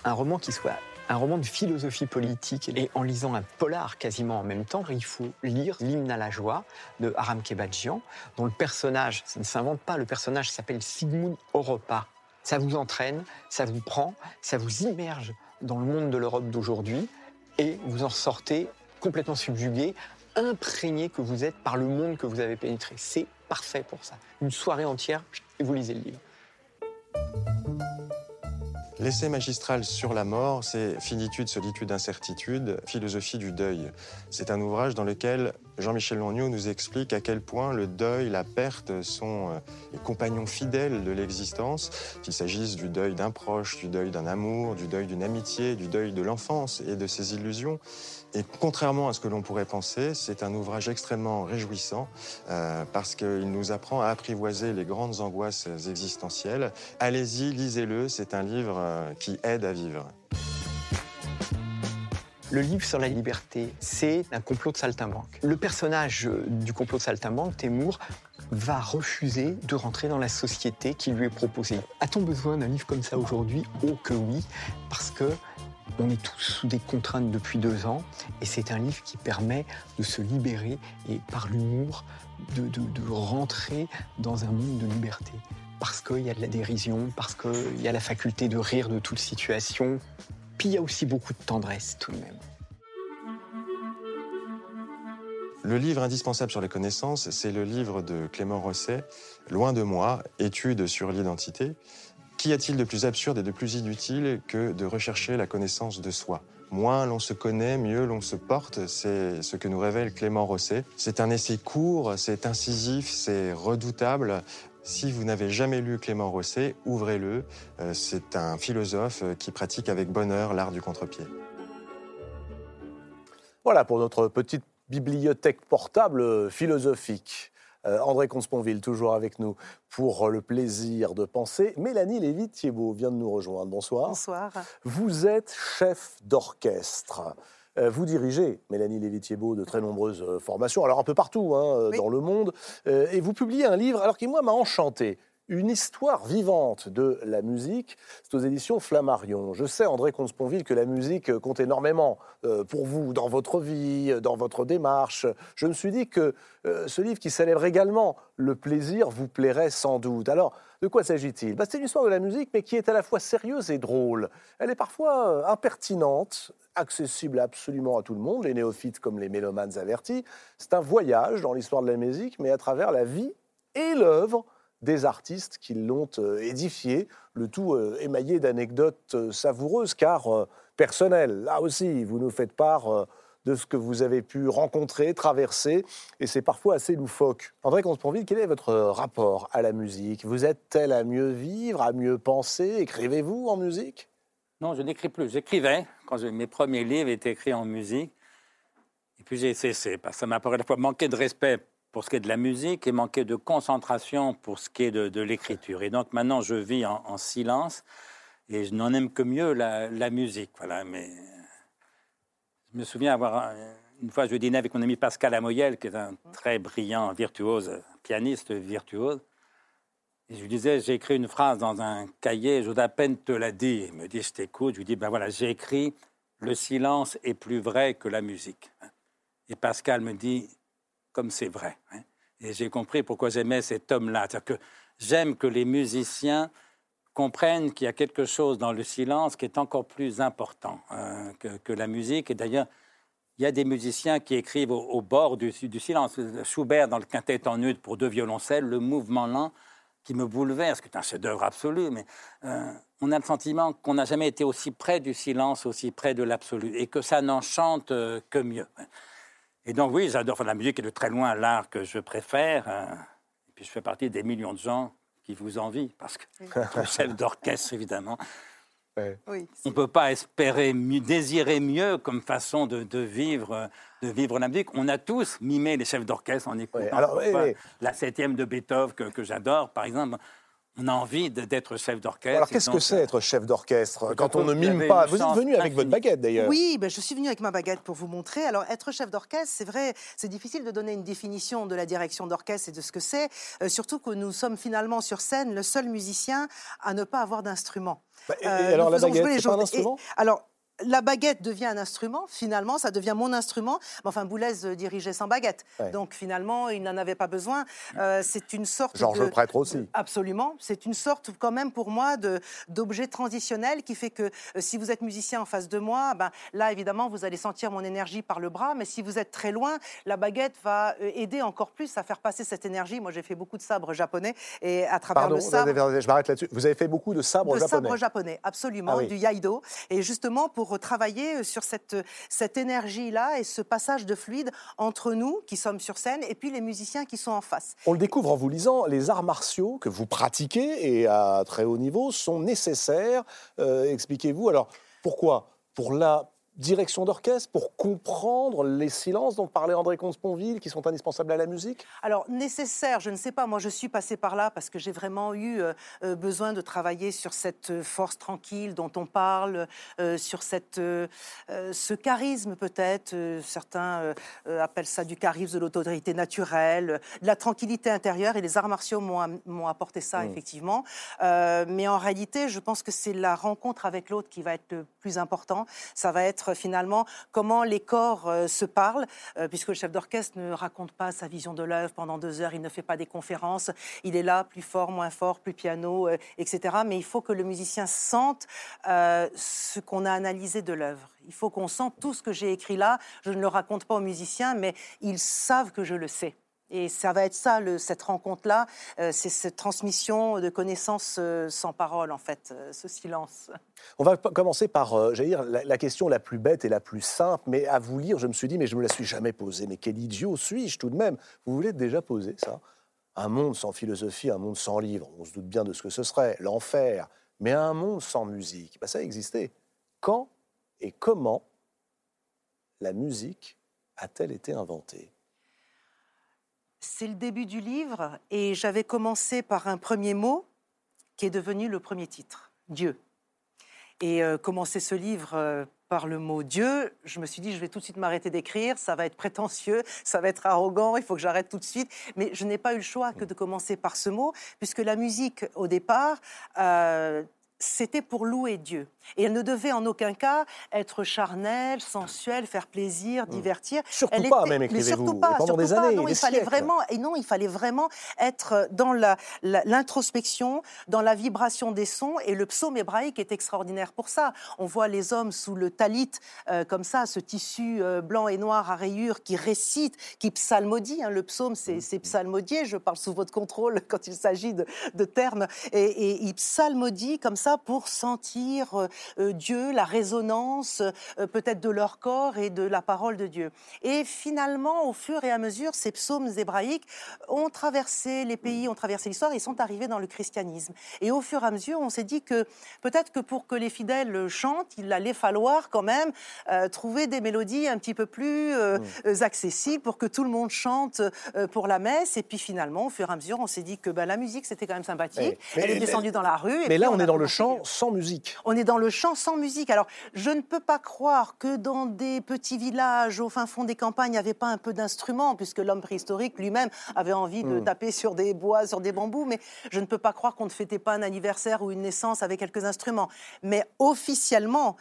Un roman qui soit un roman de philosophie politique et en lisant un polar quasiment en même temps, il faut lire L'hymne à la joie de Aram Kebadjian, dont le personnage, ça ne s'invente pas, le personnage s'appelle Sigmund Oropa. Ça vous entraîne, ça vous prend, ça vous immerge dans le monde de l'Europe d'aujourd'hui et vous en sortez complètement subjugué, imprégné que vous êtes par le monde que vous avez pénétré. C'est parfait pour ça. Une soirée entière et vous lisez le livre. L'essai magistral sur la mort, c'est Finitude, solitude, incertitude, philosophie du deuil. C'est un ouvrage dans lequel Jean-Michel Longniot nous explique à quel point le deuil, la perte sont euh, les compagnons fidèles de l'existence, qu'il s'agisse du deuil d'un proche, du deuil d'un amour, du deuil d'une amitié, du deuil de l'enfance et de ses illusions. Et contrairement à ce que l'on pourrait penser, c'est un ouvrage extrêmement réjouissant euh, parce qu'il nous apprend à apprivoiser les grandes angoisses existentielles. Allez-y, lisez-le, c'est un livre euh, qui aide à vivre. Le livre sur la liberté, c'est un complot de saltimbanque. Le personnage du complot de saltimbanque, Temur, va refuser de rentrer dans la société qui lui est proposée. A-t-on besoin d'un livre comme ça aujourd'hui? Oh que oui, parce que on est tous sous des contraintes depuis deux ans et c'est un livre qui permet de se libérer et par l'humour de, de, rentrer dans un monde de liberté. Parce qu'il y a de la dérision, parce qu'il y a la faculté de rire de toute situation. Il y a aussi beaucoup de tendresse tout de même. Le livre indispensable sur les connaissances, c'est le livre de Clément Rosset, Loin de moi, étude sur l'identité, Qu'y a-t-il de plus absurde et de plus inutile que de rechercher la connaissance de soi? Moins l'on se connaît, mieux l'on se porte, c'est ce que nous révèle Clément Rosset. C'est un essai court, c'est incisif, c'est redoutable. Si vous n'avez jamais lu Clément Rosset, ouvrez-le. Euh, c'est un philosophe qui pratique avec bonheur l'art du contre-pied. Voilà pour notre petite bibliothèque portable philosophique. Euh, André Consponville, toujours avec nous pour le plaisir de penser. Mélanie Lévy-Thiebaud vient de nous rejoindre. Bonsoir. Bonsoir. Vous êtes chef d'orchestre. Euh, vous dirigez, Mélanie Lévy-Thiebaud, de très nombreuses euh, formations, alors un peu partout hein, dans le monde, et vous publiez un livre alors qui, moi, m'a enchanté une histoire vivante de la musique. C'est aux éditions Flammarion. Je sais, André Consponville, que la musique compte énormément euh, pour vous dans votre vie, dans votre démarche. Je me suis dit que euh, ce livre qui célèbre également le plaisir vous plairait sans doute. Alors, de quoi s'agit-il? Bah, C'est une histoire de la musique, mais qui est à la fois sérieuse et drôle. Elle est parfois euh, impertinente, accessible absolument à tout le monde, les néophytes comme les mélomanes avertis. C'est un voyage dans l'histoire de la musique, mais à travers la vie et l'œuvre des artistes qui l'ont euh, édifié, le tout euh, émaillé d'anecdotes euh, savoureuses, car personnelles. Là aussi, vous nous faites part de ce que vous avez pu rencontrer, traverser, et c'est parfois assez loufoque. André Consponville, quel est votre rapport à la musique? Vous êtes-elle à mieux vivre, à mieux penser? Écrivez-vous en musique? Non, je n'écris plus. J'écrivais quand mes premiers livres étaient écrits en musique, et puis j'ai cessé, parce que ça m'a à la fois manqué de respect pour ce qui est de la musique et manquer de concentration pour ce qui est de, l'écriture. Et donc maintenant, je vis en, silence et je n'en aime que mieux la, musique. Voilà, mais je me souviens avoir une fois, je dînais avec mon ami Pascal Amoyel, qui est un très brillant virtuose, pianiste virtuose. Et je lui disais, j'ai écrit une phrase dans un cahier, je à peine te la dire. Il me dit, je t'écoute. Je lui dis, ben voilà, j'ai écrit, le silence est plus vrai que la musique. Et Pascal me dit, comme c'est vrai. Hein. Et j'ai compris pourquoi j'aimais cet homme-là. C'est-à-dire que j'aime que les musiciens comprennent qu'il y a quelque chose dans le silence qui est encore plus important hein, que, la musique. Et d'ailleurs, il y a des musiciens qui écrivent au, bord du, silence. Schubert, dans le quintet en nude pour deux violoncelles, le mouvement lent qui me bouleverse, qui est un chef-d'œuvre absolu, mais euh, on a le sentiment qu'on n'a jamais été aussi près du silence, aussi près de l'absolu, et que ça n'enchante euh, que mieux. Et donc, oui, j'adore faire la musique et de très loin l'art que je préfère. Hein. Et puis, je fais partie des millions de gens qui vous envient, parce que oui. chef d'orchestre, évidemment. on ne peut pas espérer, mieux, désirer mieux comme façon de, vivre, de vivre la musique. On a tous mimé les chefs d'orchestre en écoutant la septième de Beethoven que, que j'adore, par exemple on a envie d'être chef d'orchestre. Alors qu'est-ce que c'est être chef d'orchestre quand on ne mime pas Vous êtes venu avec votre baguette d'ailleurs. Oui, ben, je suis venu avec ma baguette pour vous montrer. Alors être chef d'orchestre, c'est vrai, c'est difficile de donner une définition de la direction d'orchestre et de ce que c'est, euh, surtout que nous sommes finalement sur scène le seul musicien à ne pas avoir d'instrument. Bah, euh, alors la baguette, c'est pas un instrument? Alors la baguette devient un instrument, finalement, ça devient mon instrument. Mais enfin, Boulez euh, dirigeait sans baguette. Donc finalement, il n'en avait pas besoin. Euh, c'est une sorte Georges de... prêtre aussi. Absolument. C'est une sorte quand même pour moi de- d'objet transitionnel qui fait que euh, si vous êtes musicien en face de moi, ben, là évidemment vous allez sentir mon énergie par le bras, mais si vous êtes très loin, la baguette va aider encore plus à faire passer cette énergie. Moi j'ai fait beaucoup de sabres japonais et à travers Pardon, le sabre, je m'arrête là-dessus. Vous avez fait beaucoup de sabres de japonais. sabre japonais, absolument, Ah oui. du yaido. Et justement pour travailler sur cette, cette énergie-là et ce passage de fluide entre nous qui sommes sur scène et puis les musiciens qui sont en face. On le découvre en vous lisant, les arts martiaux que vous pratiquez et à très haut niveau sont nécessaires. Euh, Expliquez-vous. Alors, pourquoi? Pour la direction d'orchestre, pour comprendre les silences dont parlait André Comte-Sponville, qui sont indispensables à la musique? Alors, nécessaire, je ne sais pas. Moi, je suis passée par là parce que j'ai vraiment eu euh, euh, besoin de travailler sur cette euh, force tranquille dont on parle, euh, sur cette, euh, ce charisme peut-être. certains appellent ça du charisme de l'autorité naturelle, de la tranquillité intérieure. Et les arts martiaux m'ont apporté ça, effectivement. Euh, mais en réalité, je pense que c'est la rencontre avec l'autre qui va être le plus important. Ça va être finalement comment les corps euh, se parlent, euh, puisque le chef d'orchestre ne raconte pas sa vision de l'œuvre pendant deux heures, il ne fait pas des conférences, il est là plus fort, moins fort, plus piano, euh, etc. Mais il faut que le musicien sente euh, ce qu'on a analysé de l'œuvre. Il faut qu'on sente tout ce que j'ai écrit là. Je ne le raconte pas aux musiciens, mais ils savent que je le sais. Et ça va être ça, cette rencontre-là, euh, c'est cette transmission de connaissances euh, sans parole, en fait, euh, ce silence. On va commencer par, j'allais dire, la, question la plus bête et la plus simple, mais à vous lire, je me suis dit, mais je me la suis jamais posée. Mais quel idiot suis-je tout de même? Vous voulez déjà poser ça? Un monde sans philosophie, un monde sans livre, on se doute bien de ce que ce serait, l'enfer. Mais un monde sans musique, bah, ça existait. Quand et comment la musique a-t-elle été inventée? C'est le début du livre et j'avais commencé par un premier mot qui est devenu le premier titre, Dieu. Et euh, commencer ce livre euh, par le mot Dieu, je me suis dit, je vais tout de suite m'arrêter d'écrire, ça va être prétentieux, ça va être arrogant, il faut que j'arrête tout de suite. Mais je n'ai pas eu le choix que de commencer par ce mot, puisque la musique, au départ, euh, c'était pour louer Dieu. Et elle ne devait en aucun cas être charnelle, sensuelle, faire plaisir, divertir. Surtout Elle pas, était- même, écrivez-vous. surtout pas, pendant surtout des pas. années, Non, des il fallait vraiment, et non, il fallait vraiment être dans la- la- l'introspection, dans la vibration des sons. Et le psaume hébraïque est extraordinaire pour ça. On voit les hommes sous le talit, euh, comme ça, ce tissu euh, blanc et noir à rayures qui récite, qui psalmodie. hein. Le psaume, c'est c'est psalmodié. Je parle sous votre contrôle quand il s'agit de, de termes. Et, et il psalmodie comme ça pour sentir euh, euh, Dieu, la résonance euh, peut-être de leur corps et de la parole de Dieu. Et finalement, au fur et à mesure, ces psaumes hébraïques ont traversé les pays, ont traversé l'histoire et sont arrivés dans le christianisme. Et au fur et à mesure, on s'est dit que peut-être que pour que les fidèles chantent, il allait falloir quand même euh, trouver des mélodies un petit peu plus euh, euh, accessibles pour que tout le monde chante euh, pour la messe. Et puis finalement, au fur et à mesure, on s'est dit que ben, la musique, c'était quand même sympathique. Mais- Elle mais- est descendue dans la rue. et Mais là, on est dans le commencé- chant sans musique. on est dans le chant sans musique. Alors, je ne peux pas croire que dans des petits villages, au fin fond des campagnes, il n'y avait pas un peu d'instruments, puisque l'homme préhistorique lui-même avait envie de taper sur des bois, sur des bambous. Mais je ne peux pas croire qu'on ne fêtait pas un anniversaire ou une naissance avec quelques instruments. Mais officiellement,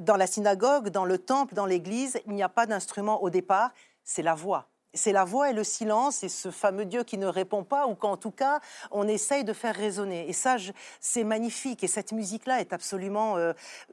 dans la synagogue, dans le temple, dans l'église, il n'y a pas d'instrument au départ. C'est la voix. C'est la voix et le silence et ce fameux Dieu qui ne répond pas ou qu'en tout cas on essaye de faire résonner. Et ça, c'est magnifique. Et cette musique-là est absolument, euh,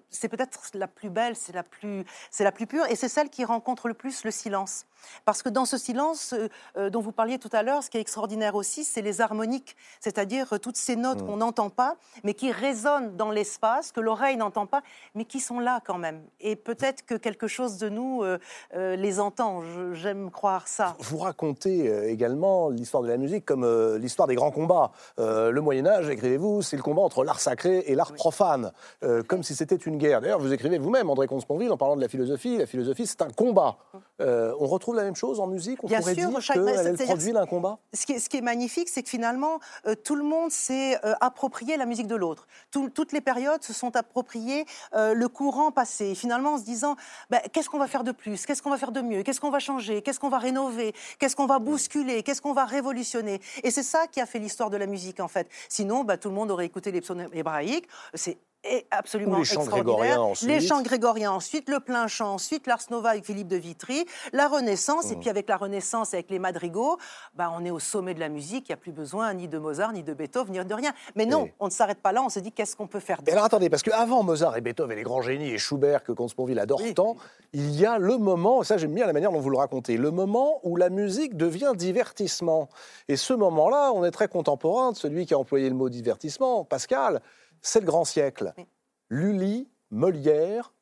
c'est peut-être la plus belle, c'est la plus, c'est la plus pure et c'est celle qui rencontre le plus le silence. Parce que dans ce silence euh, euh, dont vous parliez tout à l'heure, ce qui est extraordinaire aussi, c'est les harmoniques, c'est-à-dire euh, toutes ces notes qu'on n'entend pas, mais qui résonnent dans l'espace, que l'oreille n'entend pas, mais qui sont là quand même. Et peut-être que quelque chose de nous euh, euh, les entend. J'aime croire ça. Vous racontez euh, également l'histoire de la musique comme l'histoire des grands combats. Le Moyen Âge, écrivez-vous, c'est le combat entre l'art sacré et l'art profane, euh, comme si c'était une guerre. D'ailleurs, vous écrivez vous-même, André Comte-Sponville, en parlant de la philosophie. La philosophie, c'est un combat. Euh, on retrouve la même chose en musique On Bien pourrait sûr, dire chaque- qu'elle produit d'un combat ce qui, est, ce qui est magnifique, c'est que finalement, euh, tout le monde s'est euh, approprié la musique de l'autre. Tout- toutes les périodes se sont appropriées euh, le courant passé. Finalement, en se disant, ben, qu'est-ce qu'on va faire de plus? Qu'est-ce qu'on va faire de mieux? Qu'est-ce qu'on va changer? Qu'est-ce qu'on va rénover? Qu'est-ce qu'on va bousculer? Qu'est-ce qu'on va révolutionner? Et c'est ça qui a fait l'histoire de la musique, en fait. Sinon, ben, tout le monde aurait écouté les psaumes hébraïques. C'est est absolument Ou les chants grégoriens ensuite. Les chants grégoriens ensuite, le plein chant ensuite, l'Ars Nova avec Philippe de Vitry, la Renaissance, Mmh. et puis avec la Renaissance, avec les madrigaux, bah, on est au sommet de la musique, il n'y a plus besoin ni de Mozart, ni de Beethoven, ni de rien. Mais non, Et- on ne s'arrête pas là, on se dit qu'est-ce qu'on peut faire Et d'autre? alors attendez, parce qu'avant Mozart et Beethoven et les grands génies et Schubert que Comte-Sponville adore Oui. tant, il y a le moment, ça j'aime bien la manière dont vous le racontez, le moment où la musique devient divertissement. Et ce moment-là, on est très contemporain de celui qui a employé le mot divertissement, Pascal, c'est le grand siècle. Oui. Lully, Molière,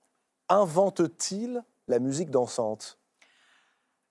invente-t-il la musique dansante?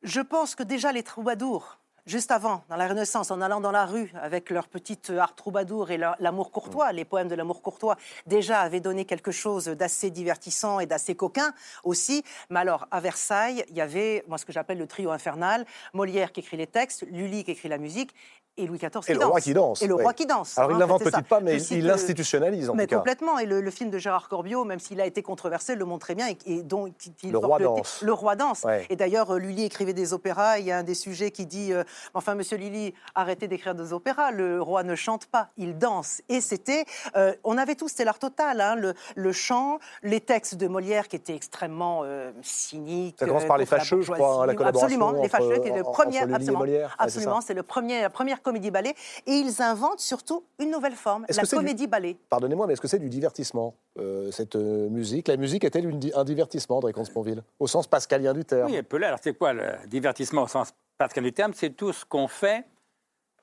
Je pense que déjà les troubadours, juste avant, dans la Renaissance, en allant dans la rue avec leur petite art troubadour et l'amour courtois, les poèmes de l'amour courtois, déjà avaient donné quelque chose d'assez divertissant et d'assez coquin aussi. Mais alors, à Versailles, il y avait moi ce que j'appelle le trio infernal, Molière qui écrit les textes, Lully qui écrit la musique et Louis XIV qui Et le roi qui danse, Et le oui. roi qui danse. Alors il hein, l'invente peut-être pas, mais il- le- l'institutionnalise en mais tout cas. complètement. Et le, le film de Gérard Corbiot, même s'il a été controversé, le montre très bien. Et, et dont il- Le roi ti- danse. Le roi danse. Ouais. Et d'ailleurs, euh, Lully écrivait des opéras. Il y a un des sujets qui dit euh, Enfin, monsieur Lully, arrêtez d'écrire des opéras. Le roi ne chante pas, il danse. Et c'était. euh, on avait tous, c'était l'art total. hein, le, le chant, les textes de Molière qui étaient extrêmement euh, cyniques. Ça commence euh, par les fâcheux, je crois, hein, la collaboration Absolument, les fâcheux, qui est le premier. absolument, absolument, c'est le premier, la première comédie-ballet. Et ils inventent surtout une nouvelle forme, la du- comédie-ballet. Pardonnez-moi, mais est-ce que c'est du divertissement, euh, cette euh, musique? La musique est-elle une di- un divertissement, André Comte-Sponville Au sens pascalien du terme? Oui, elle peut l'être. Alors, c'est quoi le divertissement au sens pascal du terme? C'est tout ce qu'on fait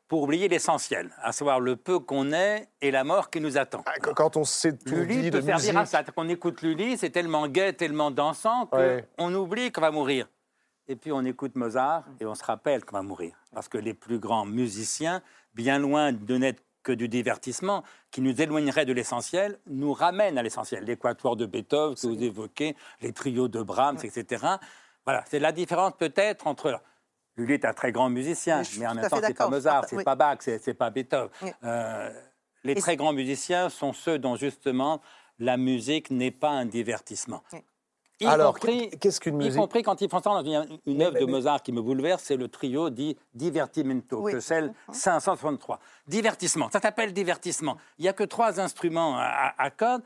pour oublier l'essentiel, à savoir le peu qu'on est et la mort qui nous attend. Ah, qu- Quand on s'est tout Lully dit peut de servir à ça. Quand on écoute Lully, c'est tellement gai, tellement dansant qu'on Ouais. oublie qu'on va mourir. Et puis on écoute Mozart et on se rappelle qu'on va mourir. Parce que les plus grands musiciens, bien loin de n'être que du divertissement, qui nous éloignerait de l'essentiel, nous ramènent à l'essentiel. L'équatoire de Beethoven que vous évoquez, les trios de Brahms, etc. Voilà, c'est la différence peut-être entre... Lully est un très grand musicien, Mais en même temps, c'est pas. Mozart, Ah, c'est oui. pas Bach, c'est pas Beethoven. Oui. Euh, les Et très grands musiciens sont ceux dont justement la musique n'est pas un divertissement. Oui. Y Alors, compris- qu'est-ce qu'une y musique compris quand ils font ça dans une, une Mais- œuvre de mais- Mozart qui me bouleverse, c'est le trio dit Divertimento, Oui. que celle 563. Divertissement, ça s'appelle divertissement. Il n'y a que trois instruments à, à- à cordes,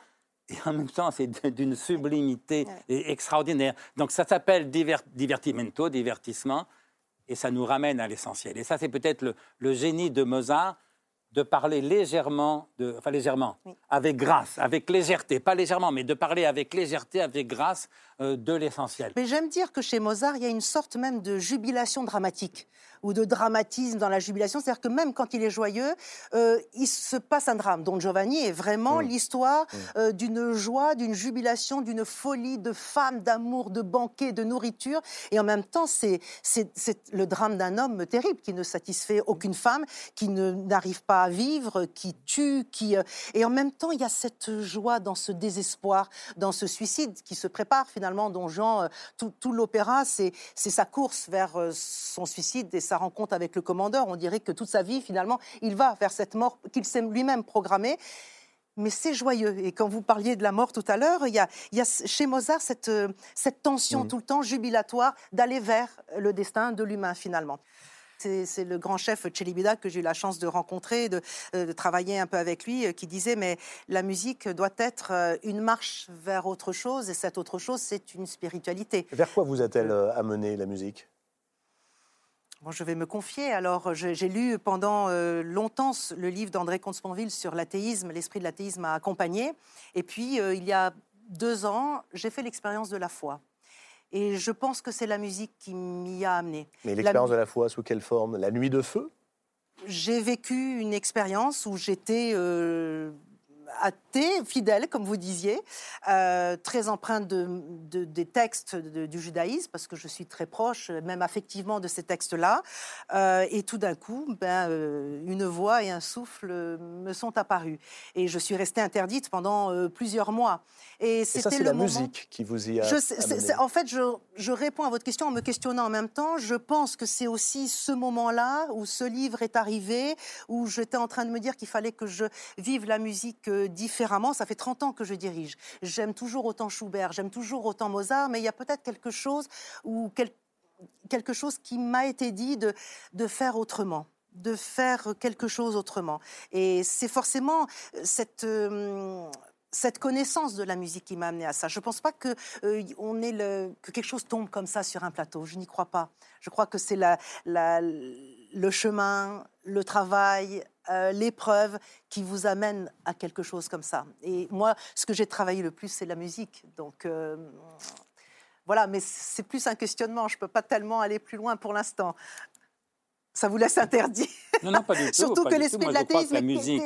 et en même temps, c'est d'une sublimité extraordinaire. Donc ça s'appelle diver- Divertimento, divertissement, et ça nous ramène à l'essentiel. Et ça, c'est peut-être le, le génie de Mozart de parler légèrement, de, enfin légèrement, avec grâce, avec légèreté, pas légèrement, mais de parler avec légèreté, avec grâce de l'essentiel. Mais j'aime dire que chez Mozart, il y a une sorte même de jubilation dramatique ou de dramatisme dans la jubilation. C'est-à-dire que même quand il est joyeux, euh, il se passe un drame. Don Giovanni est vraiment l'histoire euh, d'une joie, d'une jubilation, d'une folie, de femme, d'amour, de banquet, de nourriture. Et en même temps, c'est le drame d'un homme terrible qui ne satisfait aucune femme, qui n'arrive pas à vivre, qui tue, qui... euh, Et en même temps, il y a cette joie dans ce désespoir, dans ce suicide qui se prépare finalement. Don Jean, euh, tout, tout l'opéra, c'est sa course vers euh, son suicide et sa rencontre avec le commandeur. On dirait que toute sa vie, finalement, il va vers cette mort qu'il s'est lui-même programmée. Mais c'est joyeux. Et quand vous parliez de la mort tout à l'heure, il y a, il y a chez Mozart cette, euh, cette tension tout le temps jubilatoire d'aller vers le destin de l'humain finalement. C'est le grand chef Chelibida que j'ai eu la chance de rencontrer, de, euh, de travailler un peu avec lui, euh, qui disait mais la musique doit être euh, une marche vers autre chose, et cette autre chose, c'est une spiritualité. vers quoi vous a-t-elle amené la musique? Bon, je vais me confier. Alors, j'ai lu pendant euh, longtemps le livre d'André Comte-Sponville sur l'athéisme. L'esprit de l'athéisme m'a accompagné. Et puis, euh, il y a deux ans, j'ai fait l'expérience de la foi. Et je pense que c'est la musique qui m'y a amené. Mais La- l'expérience de la foi, sous quelle forme? La nuit de feu? J'ai vécu une expérience où j'étais euh, athée, fidèle, comme vous disiez, euh, très empreinte de, de- des textes de- du judaïsme, parce que je suis très proche, même affectivement, de ces textes-là. Euh, et tout d'un coup, ben, euh, une voix et un souffle me sont apparus. Et je suis restée interdite pendant plusieurs mois. Et Et ça, c'était c'est la moment- musique qui vous y a je c'est- en fait, je, je réponds à votre question en me questionnant en même temps. Je pense que c'est aussi ce moment-là où ce livre est arrivé, où j'étais en train de me dire qu'il fallait que je vive la musique euh, différemment. Ça fait 30 ans que je dirige. J'aime toujours autant Schubert, j'aime toujours autant Mozart, mais il y a peut-être quelque chose ou quel- quelque chose qui m'a été dit de, de faire autrement de faire quelque chose autrement. Et c'est forcément cette, euh, cette connaissance de la musique qui m'a amené à ça. Je ne pense pas que, euh, on le, que quelque chose tombe comme ça sur un plateau. Je n'y crois pas. Je crois que c'est la, la, le chemin, le travail, euh, l'épreuve qui vous amène à quelque chose comme ça. Et moi, ce que j'ai travaillé le plus, c'est la musique. Donc euh, voilà, mais c'est plus un questionnement. Je ne peux pas tellement aller plus loin pour l'instant. Ça vous laisse interdit. Non, non, pas du tout. Surtout que l'esprit de l'athéisme la musique,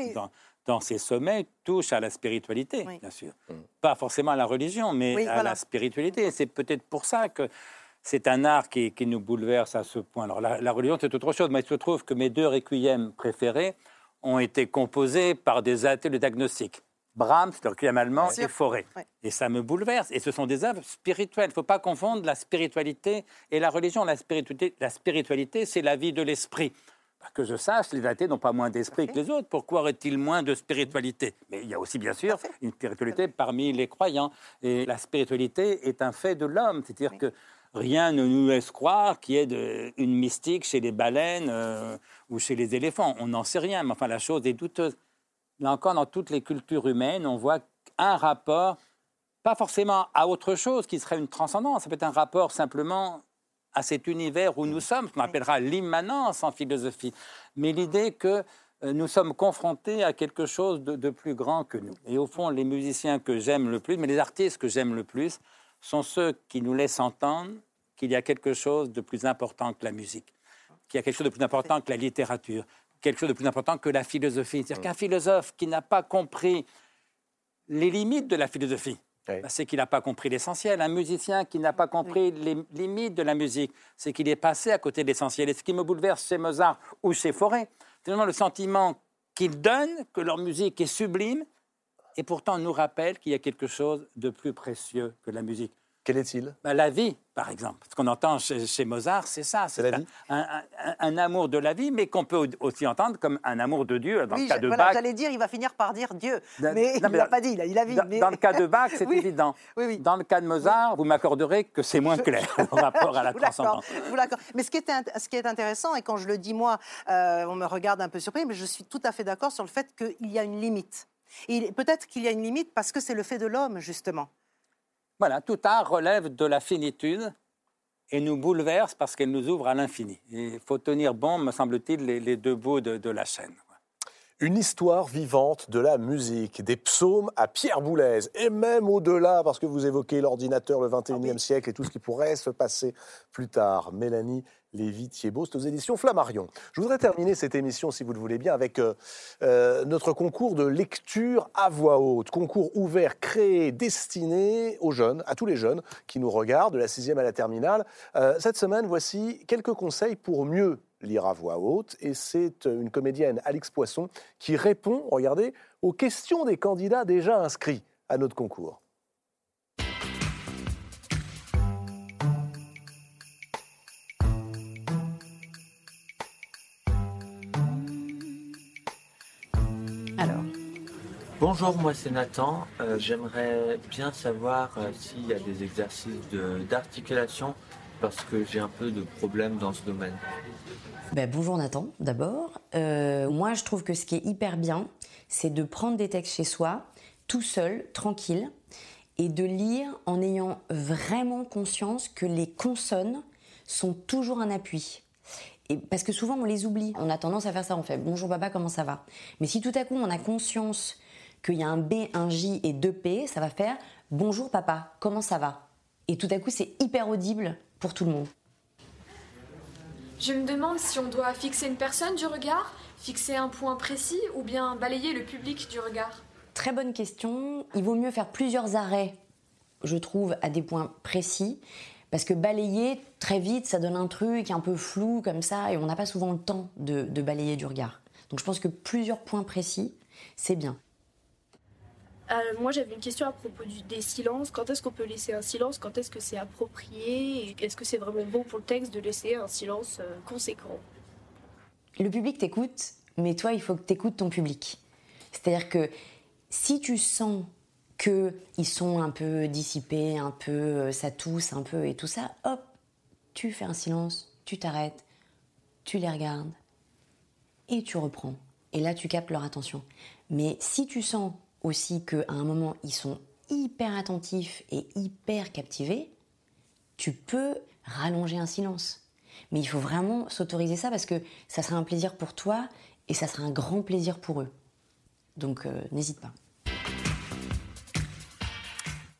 dans, ses sommets, touche à la spiritualité, bien sûr. Mm. Pas forcément à la religion, mais à la spiritualité. C'est peut-être pour ça que c'est un art qui, nous bouleverse à ce point. Alors la, religion, c'est autre chose, mais il se trouve que mes deux requiems préférés ont été composés par des athées de diagnostic. Brahms, le requiem allemand, et Forêt. Et ça me bouleverse. Et ce sont des œuvres spirituelles. Il ne faut pas confondre la spiritualité et la religion. La spiritualité, la spiritualité c'est la vie de l'esprit. Que je sache, les athées n'ont pas moins d'esprit que les autres. Pourquoi aurait-il moins de spiritualité? Mais il y a aussi, bien sûr, une spiritualité parmi les croyants. Et la spiritualité est un fait de l'homme. C'est-à-dire que rien ne nous laisse croire qu'il y ait une mystique chez les baleines euh, ou chez les éléphants. On n'en sait rien, mais enfin, la chose est douteuse. Là encore, dans toutes les cultures humaines, on voit un rapport, pas forcément à autre chose qui serait une transcendance, ça peut être un rapport simplement à cet univers où nous sommes, qu'on appellera l'immanence en philosophie, mais l'idée que euh, nous sommes confrontés à quelque chose de, plus grand que nous. Et au fond, les musiciens que j'aime le plus, mais les artistes que j'aime le plus, sont ceux qui nous laissent entendre qu'il y a quelque chose de plus important que la musique, qu'il y a quelque chose de plus important que la littérature, quelque chose de plus important que la philosophie. C'est-à-dire qu'un philosophe qui n'a pas compris les limites de la philosophie, bah, c'est qu'il n'a pas compris l'essentiel. Un musicien qui n'a pas compris les limites de la musique, c'est qu'il est passé à côté de l'essentiel. Et ce qui me bouleverse chez Mozart ou chez Forêt, c'est vraiment le sentiment qu'ils donnent que leur musique est sublime, et pourtant nous rappelle qu'il y a quelque chose de plus précieux que la musique. Quel est-il? Bah, La vie, par exemple. Ce qu'on entend chez, Mozart, c'est ça. C'est un, amour de la vie, mais qu'on peut aussi entendre comme un amour de Dieu. Dans le cas de voilà, Bach. J'allais dire, il va finir par dire Dieu. Mais il ne l'a pas dit, il a dit la vie. Dans, le cas de Bach, c'est évident. Dans le cas de Mozart, vous m'accorderez que c'est moins clair en rapport à la transcendance. Mais ce qui, est, ce qui est intéressant, et quand je le dis moi, euh, on me regarde un peu surpris, mais je suis tout à fait d'accord sur le fait qu'il y a une limite. Et peut-être qu'il y a une limite parce que c'est le fait de l'homme, justement. Voilà, tout art relève de la finitude et nous bouleverse parce qu'elle nous ouvre à l'infini. Il faut tenir bon, me semble-t-il, les, deux bouts de, la chaîne. Une histoire vivante de la musique, des psaumes à Pierre Boulez, et même au-delà, parce que vous évoquez l'ordinateur, le 21e ah siècle et tout ce qui pourrait se passer plus tard. Mélanie Lévi Thiebaud, c'est aux éditions Flammarion. Je voudrais terminer cette émission, si vous le voulez bien, avec euh, euh, notre concours de lecture à voix haute. Concours ouvert, créé, destiné aux jeunes, à tous les jeunes qui nous regardent, de la sixième à la terminale. Euh, cette semaine, voici quelques conseils pour mieux lire à voix haute. Et c'est une comédienne, Alix Poisson, qui répond, regardez, aux questions des candidats déjà inscrits à notre concours. Bonjour, moi c'est Nathan. Euh, j'aimerais bien savoir euh, s'il y a des exercices d'articulation parce que j'ai un peu de problèmes dans ce domaine. Ben, bonjour Nathan, d'abord. Euh, moi je trouve que ce qui est hyper bien, c'est de prendre des textes chez soi, tout seul, tranquille, et de lire en ayant vraiment conscience que les consonnes sont toujours un appui. Parce que souvent on les oublie. On a tendance à faire ça, on fait bonjour papa, comment ça va? Mais si tout à coup on a conscience qu'il y a un B, un J et deux P, ça va faire Bonjour papa, comment ça va? Et tout à coup, c'est hyper audible pour tout le monde. Je me demande si on doit fixer une personne du regard, fixer un point précis ou bien balayer le public du regard. Très bonne question. Il vaut mieux faire plusieurs arrêts, je trouve, à des points précis. Parce que balayer, très vite, ça donne un truc un peu flou comme ça, et on n'a pas souvent le temps de, de balayer du regard. Donc je pense que plusieurs points précis, c'est bien. Euh, moi, j'avais une question à propos des silences. Quand est-ce qu'on peut laisser un silence? Quand est-ce que c'est approprié? Est-ce que c'est vraiment bon pour le texte de laisser un silence euh, conséquent? Le public t'écoute, mais toi, il faut que tu écoutes ton public. C'est-à-dire que si tu sens qu'ils sont un peu dissipés, un peu euh, ça tousse un peu et tout ça, hop, tu fais un silence, tu t'arrêtes, tu les regardes et tu reprends. Et là, tu captes leur attention. Mais si tu sens aussi qu'à un moment, ils sont hyper attentifs et hyper captivés, tu peux rallonger un silence. Mais il faut vraiment s'autoriser ça parce que ça sera un plaisir pour toi et ça sera un grand plaisir pour eux. Donc euh, n'hésite pas.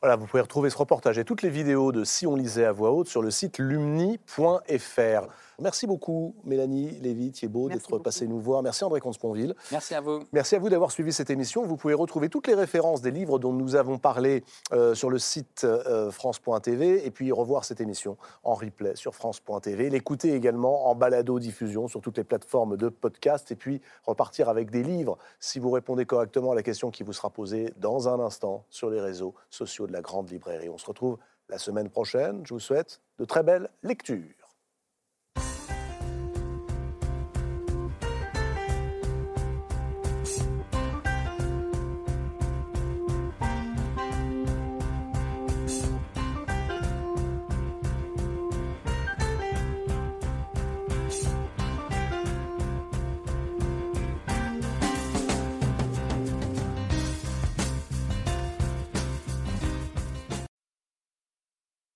Voilà, vous pouvez retrouver ce reportage et toutes les vidéos de Si on lisait à voix haute sur le site lumni.fr. Merci beaucoup, Mélanie Lévy, Thiebaud, d'être passée nous voir. Merci, André Consponville. Merci à vous. Merci à vous d'avoir suivi cette émission. Vous pouvez retrouver toutes les références des livres dont nous avons parlé euh, sur le site euh, France.tv et puis revoir cette émission en replay sur France.tv. L'écouter également en balado-diffusion sur toutes les plateformes de podcast et puis repartir avec des livres si vous répondez correctement à la question qui vous sera posée dans un instant sur les réseaux sociaux de la Grande Librairie. On se retrouve la semaine prochaine. Je vous souhaite de très belles lectures.